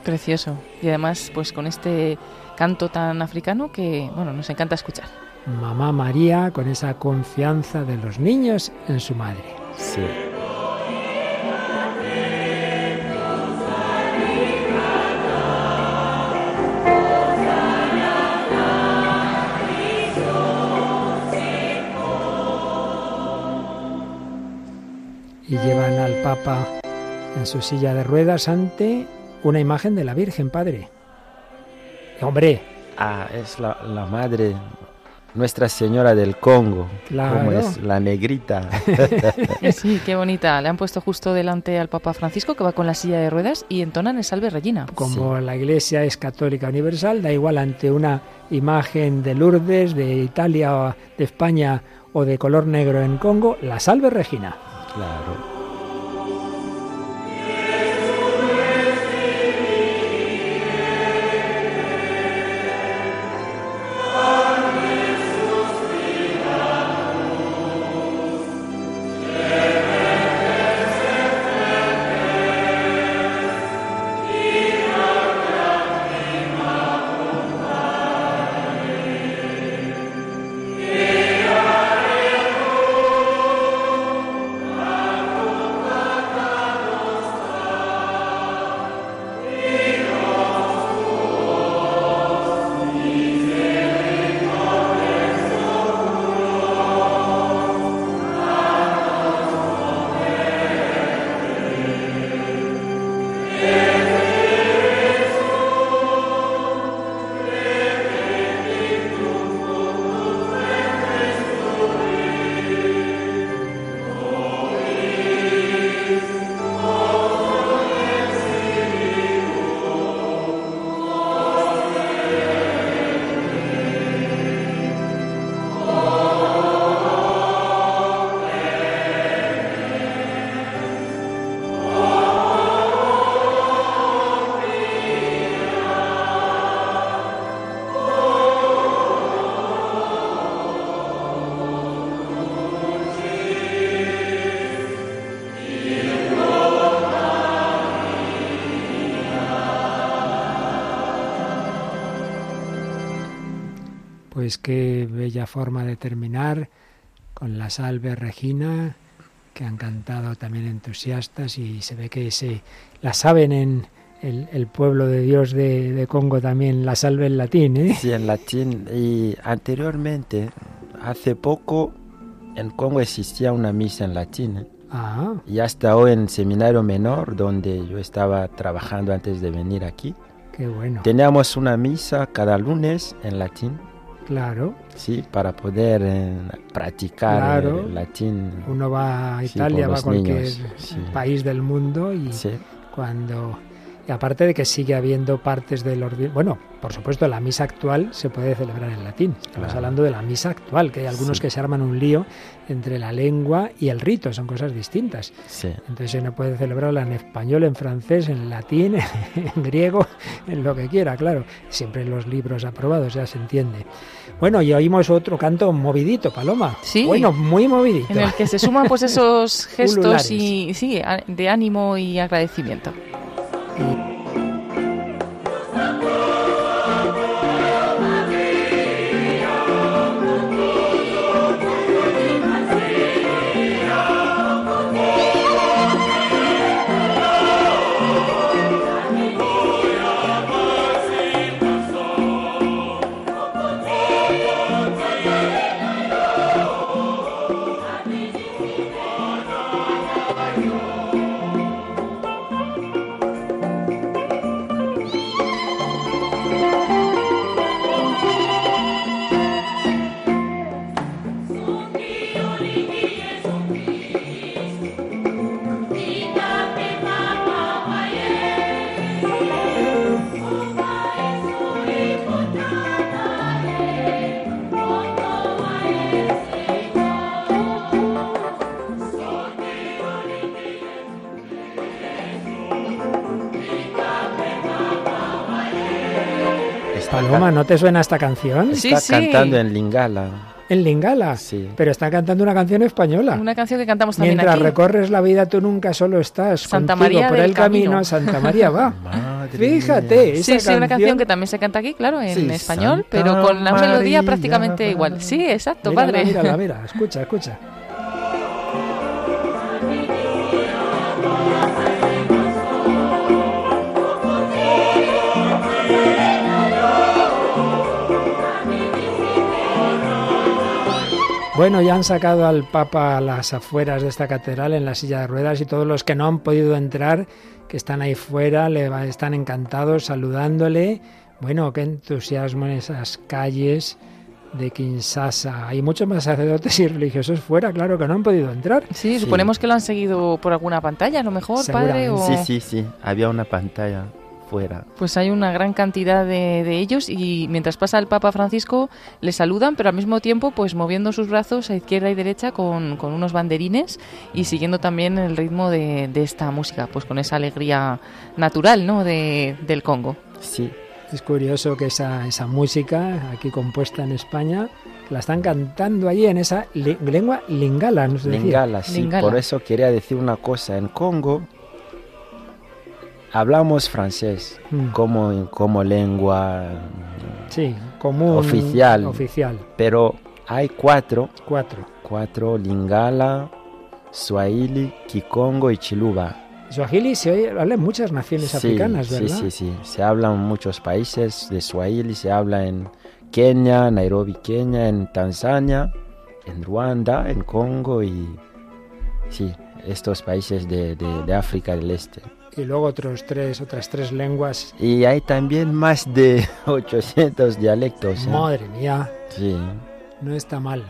Precioso. Y además, pues con este canto tan africano que, bueno, nos encanta escuchar. Mamá María con esa confianza de los niños en su madre. Sí. Y llevan al Papa en su silla de ruedas ante una imagen de la Virgen, Padre. Hombre. Ah, es la, la madre, Nuestra Señora del Congo. Claro. Como es la negrita. sí, qué bonita. Le han puesto justo delante al Papa Francisco, que va con la silla de ruedas, y entonan el Salve Regina. Como la Iglesia es católica universal, da igual ante una imagen de Lourdes, de Italia, de España o de color negro en Congo, la Salve Regina. Claro. Pues qué bella forma de terminar con la salve Regina, que han cantado también entusiastas y se ve que se la saben en el, el pueblo de Dios de, de, Congo también, la salve en latín, ¿eh? Sí, en latín. Y anteriormente, hace poco, en Congo existía una misa en latín. ¿eh? Ah. Y hasta hoy en seminario menor, donde yo estaba trabajando antes de venir aquí. Qué bueno. Teníamos una misa cada lunes en latín. Claro. Sí, para poder eh, practicar claro. el latín. Uno va a Italia, sí, va a cualquier sí. país del mundo y sí. cuando... Aparte de que sigue habiendo partes del orden, bueno, por supuesto la misa actual se puede celebrar en latín. Estamos hablando de la misa actual, que hay algunos que se arman un lío entre la lengua y el rito, son cosas distintas. Entonces uno puede celebrarla en español, en francés, en latín, en griego, en lo que quiera, claro. Siempre los libros aprobados, ya se entiende. Bueno, y oímos otro canto movidito, Paloma. Sí. Bueno, muy movidito. En el que se suman pues esos gestos y sí, de ánimo y agradecimiento. Mm-hmm. ¿No te suena esta canción? Está cantando en Lingala. En Lingala. Sí. Pero está cantando una canción española. Una canción que cantamos también Mientras aquí. recorres la vida, tú nunca solo estás. Santa contigo María por del el camino. camino. Santa María va. Madre Fíjate, esa Sí, sí, una canción canción que también se canta aquí, claro, en Sí, español, Santa pero con la melodía María prácticamente va. igual. Sí, exacto, Mírala, padre. Mírala, mira, escucha, escucha. Bueno, ya han sacado al Papa a las afueras de esta catedral en la silla de ruedas y todos los que no han podido entrar, que están ahí fuera, le va- están encantados saludándole. Bueno, qué entusiasmo en esas calles de Kinshasa. Hay muchos más sacerdotes y religiosos fuera, claro, que no han podido entrar. Sí, suponemos que lo han seguido por alguna pantalla, a lo mejor, padre. O... Sí, sí, sí. Había una pantalla fuera. Pues hay una gran cantidad de, de ellos y mientras pasa el Papa Francisco le saludan, pero al mismo tiempo pues moviendo sus brazos a izquierda y derecha con, con unos banderines y siguiendo también el ritmo de, de esta música, pues con esa alegría natural ¿no? de, del Congo. Sí. Es curioso que esa, esa música, aquí compuesta en España, la están cantando allí en esa li- lengua lingala, nos. Lingala, sí. Lingala. Por eso quería decir una cosa. En Congo hablamos francés Mm. como, como lengua, Sí, común. Oficial. Oficial. pero hay cuatro, Cuatro. cuatro Lingala, Swahili, Kikongo y Chiluba. Swahili se habla en muchas naciones Sí, africanas, sí, ¿verdad? sí, sí. Se habla en muchos países de Swahili, se habla en Kenia, Nairobi, Kenia, en Tanzania, en Ruanda, en Congo y sí, estos países de, de- de África del Este. Y luego otros tres, otras tres lenguas. Y hay también más de 800 dialectos. ¿eh? Madre mía, Sí, no está mal.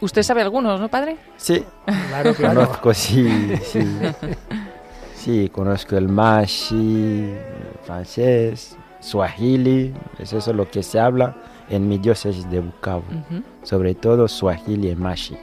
Usted sabe algunos, ¿no, padre? sí, Claro, claro. conozco, sí, sí. Sí, conozco el Mashi, francés, Swahili, es eso lo que se habla en mi diócesis de Bukavu. Sobre todo Swahili y Mashi.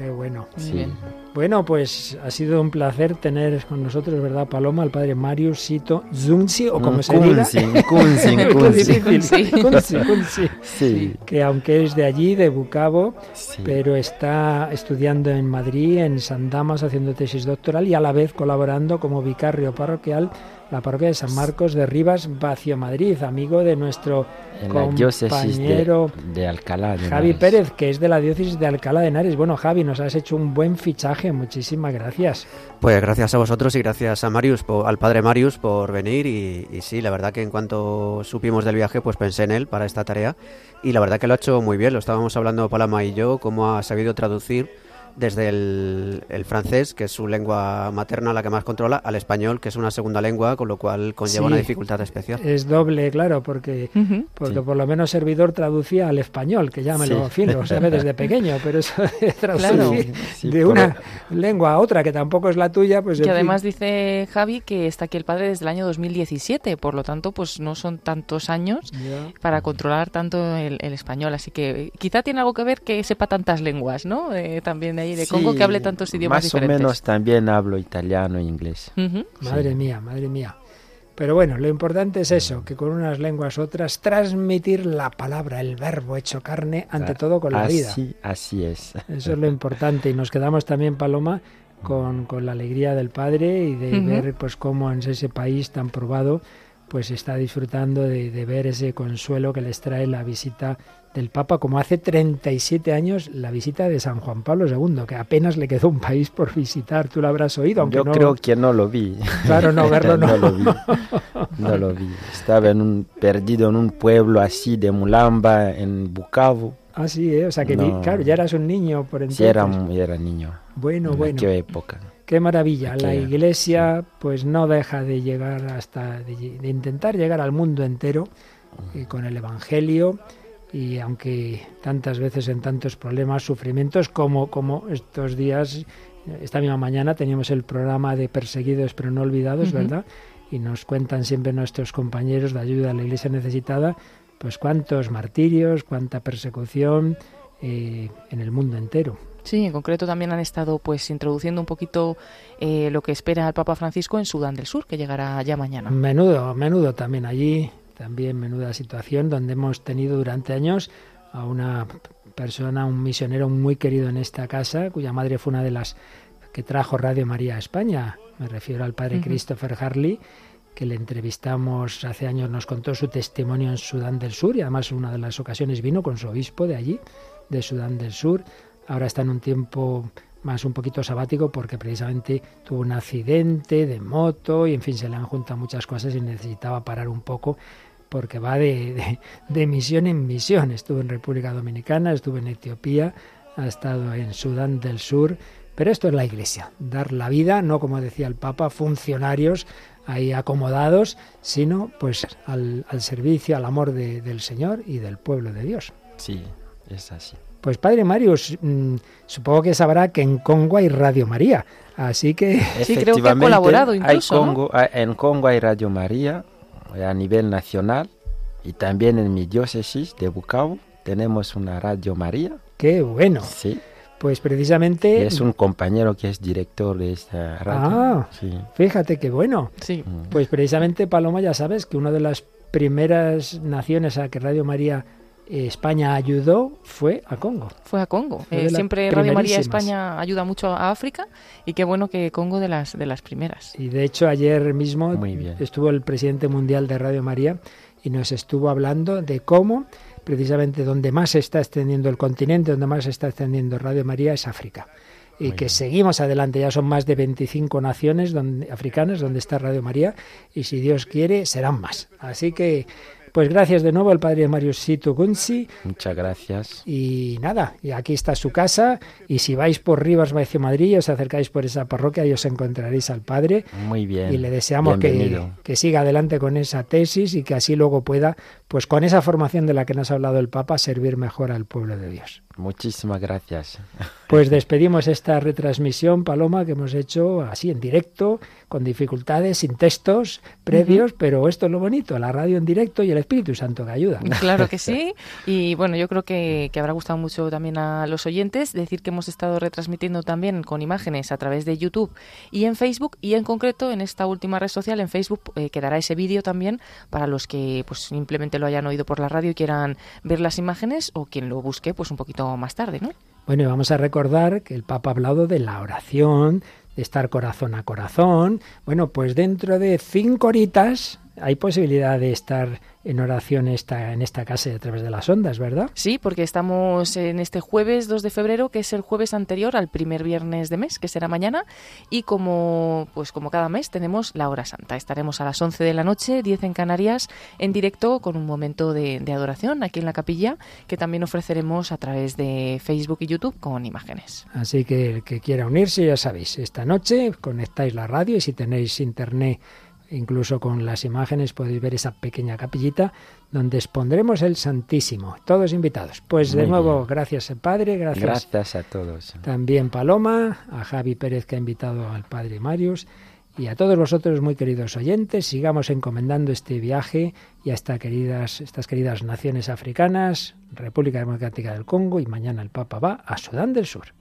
Qué bueno. muy Sí. bien. Bueno, pues ha sido un placer tener con nosotros, ¿verdad, Paloma? Al padre Marius Sito Zunzi, o como se diga. Kunzi, Kunzi, Qué Kunzi. difícil. Kunzi, Kunzi. Sí, Que aunque es de allí, de Bucabo, sí. pero está estudiando en Madrid, en San Damas, haciendo tesis doctoral y a la vez colaborando como vicario parroquial la parroquia de San Marcos de Rivas, Vacio Madrid, amigo de nuestro en la diócesis de, compañero de Alcalá. de Javi Henares. Pérez, que es de la diócesis de Alcalá de Henares. Bueno, Javi, nos has hecho un buen fichaje, muchísimas gracias. Pues gracias a vosotros y gracias a Marius, po- al padre Marius por venir y, y sí, la verdad que en cuanto supimos del viaje pues pensé en él para esta tarea y la verdad que lo ha hecho muy bien, lo estábamos hablando Paloma y yo, cómo ha sabido traducir desde el, francés, que es su lengua materna, la que más controla, al español, que es una segunda lengua, con lo cual conlleva una dificultad especial. Es doble, claro, porque, porque por lo menos servidor traducía al español, que ya me lo filo, sabe desde pequeño, pero eso de traducir de una lengua a otra que tampoco es la tuya, pues... Que además dice Javi que está aquí el padre desde el año 2017, por lo tanto, pues no son tantos años para controlar tanto el, español, así que quizá tiene algo que ver que sepa tantas lenguas, ¿no? Eh, también de de Congo que hable tantos idiomas más o menos también hablo italiano e inglés. Madre mía, madre mía. Pero bueno, lo importante es eso, que con unas lenguas otras transmitir la palabra, el verbo hecho carne, ante todo con la vida. Así es. Eso es lo importante. Y nos quedamos también, Paloma, con, con la alegría del Padre y de ver pues cómo en ese país tan probado pues está disfrutando de, de ver ese consuelo que les trae la visita del Papa, como hace 37 años la visita de San Juan Pablo II, que apenas le quedó un país por visitar. Tú lo habrás oído, aunque Yo creo que no lo vi. Claro, no, verlo no. no lo vi. No lo vi. Estaba en un, perdido en un pueblo así de Mulamba, en Bukavu. Ah, sí, ¿eh? o sea que, claro, ya eras un niño por entonces. Sí, era, era niño. Bueno, bueno. ¿Qué época? Qué maravilla. La iglesia pues no deja de llegar hasta, de, intentar llegar al mundo entero eh, con el Evangelio y aunque tantas veces en tantos problemas, sufrimientos, como, como estos días, esta misma mañana teníamos el programa de Perseguidos pero no olvidados, ¿verdad? Y nos cuentan siempre nuestros compañeros de ayuda a la Iglesia necesitada, pues cuántos martirios, cuánta persecución eh, en el mundo entero. Sí, en concreto también han estado pues introduciendo un poquito eh, lo que espera el Papa Francisco en Sudán del Sur, que llegará ya mañana. Menudo, menudo también allí también menuda situación donde hemos tenido durante años a una persona, un misionero muy querido en esta casa, cuya madre fue una de las que trajo Radio María a España. Me refiero al padre Christopher Harley, que le entrevistamos hace años, nos contó su testimonio en Sudán del Sur y además una de las ocasiones vino con su obispo de allí, de Sudán del Sur. Ahora está en un tiempo más un poquito sabático porque precisamente tuvo un accidente de moto y en fin se le han juntado muchas cosas y necesitaba parar un poco porque va de, de, misión en misión. Estuvo en República Dominicana, estuvo en Etiopía, ha estado en Sudán del Sur, pero esto es la Iglesia, dar la vida, no como decía el Papa, funcionarios ahí acomodados, sino pues al, servicio, al amor del Señor y del pueblo de Dios. Sí, es así. Pues Padre Marius, mm, supongo que sabrá que en Congo hay Radio María, así que... Sí, creo que ha colaborado incluso, hay Congo, En Congo hay Radio María, a nivel nacional y también en mi diócesis de Bukavu tenemos una Radio María. ¡Qué bueno! Sí. Pues precisamente... es un compañero que es director de esta radio. Ah, sí. fíjate qué bueno. Sí. Mm. Pues precisamente, Paloma, ya sabes que una de las primeras naciones a que Radio María España ayudó fue a Congo. Fue a Congo. Eh, siempre Radio María España ayuda mucho a África y qué bueno que Congo de las de las primeras. Y de hecho ayer mismo estuvo el presidente mundial de Radio María y nos estuvo hablando de cómo precisamente donde más se está extendiendo el continente, donde más se está extendiendo Radio María es África. Y que seguimos adelante, ya son más de 25 naciones donde, africanas donde está Radio María y si Dios quiere serán más. Así que pues gracias de nuevo al padre Mario Sito Gunzi. Muchas gracias. Y nada, y aquí está su casa. Y si vais por Rivas, Baecio Madrid, os acercáis por esa parroquia y os encontraréis al padre. Muy bien. Y le deseamos que, que, siga adelante con esa tesis y que así luego pueda, pues con esa formación de la que nos ha hablado el Papa, servir mejor al pueblo de Dios. Muchísimas gracias. Pues despedimos esta retransmisión, Paloma, que hemos hecho así en directo, con dificultades, sin textos previos, pero esto es lo bonito, la radio en directo y el Espíritu Santo que ayuda. Claro que sí. Y bueno, yo creo que, habrá gustado mucho también a los oyentes decir que hemos estado retransmitiendo también con imágenes a través de YouTube y en Facebook y en concreto en esta última red social, en Facebook, eh, quedará ese vídeo también para los que pues simplemente lo hayan oído por la radio y quieran ver las imágenes o quien lo busque pues un poquito más tarde, ¿no? Bueno, y vamos a recordar que el Papa ha hablado de la oración, de estar corazón a corazón. Bueno, pues dentro de cinco horitas, hay posibilidad de estar en oración esta, en esta casa a través de las ondas, ¿verdad? Sí, porque estamos en este jueves 2 de febrero, que es el jueves anterior al primer viernes de mes, que será mañana, y como pues como cada mes tenemos la hora santa. Estaremos a las 11 de la noche, 10 en Canarias, en directo con un momento de, de adoración aquí en la capilla, que también ofreceremos a través de Facebook y YouTube con imágenes. Así que el que quiera unirse, ya sabéis, esta noche conectáis la radio y si tenéis internet Incluso con las imágenes podéis ver esa pequeña capillita donde expondremos el Santísimo. Todos invitados. Pues de nuevo, gracias Padre, gracias. Gracias a todos. También Paloma, a Javi Pérez que ha invitado al Padre Marius y a todos vosotros muy queridos oyentes. Sigamos encomendando este viaje y a estas queridas, estas queridas naciones africanas, República Democrática del Congo y mañana el Papa va a Sudán del Sur.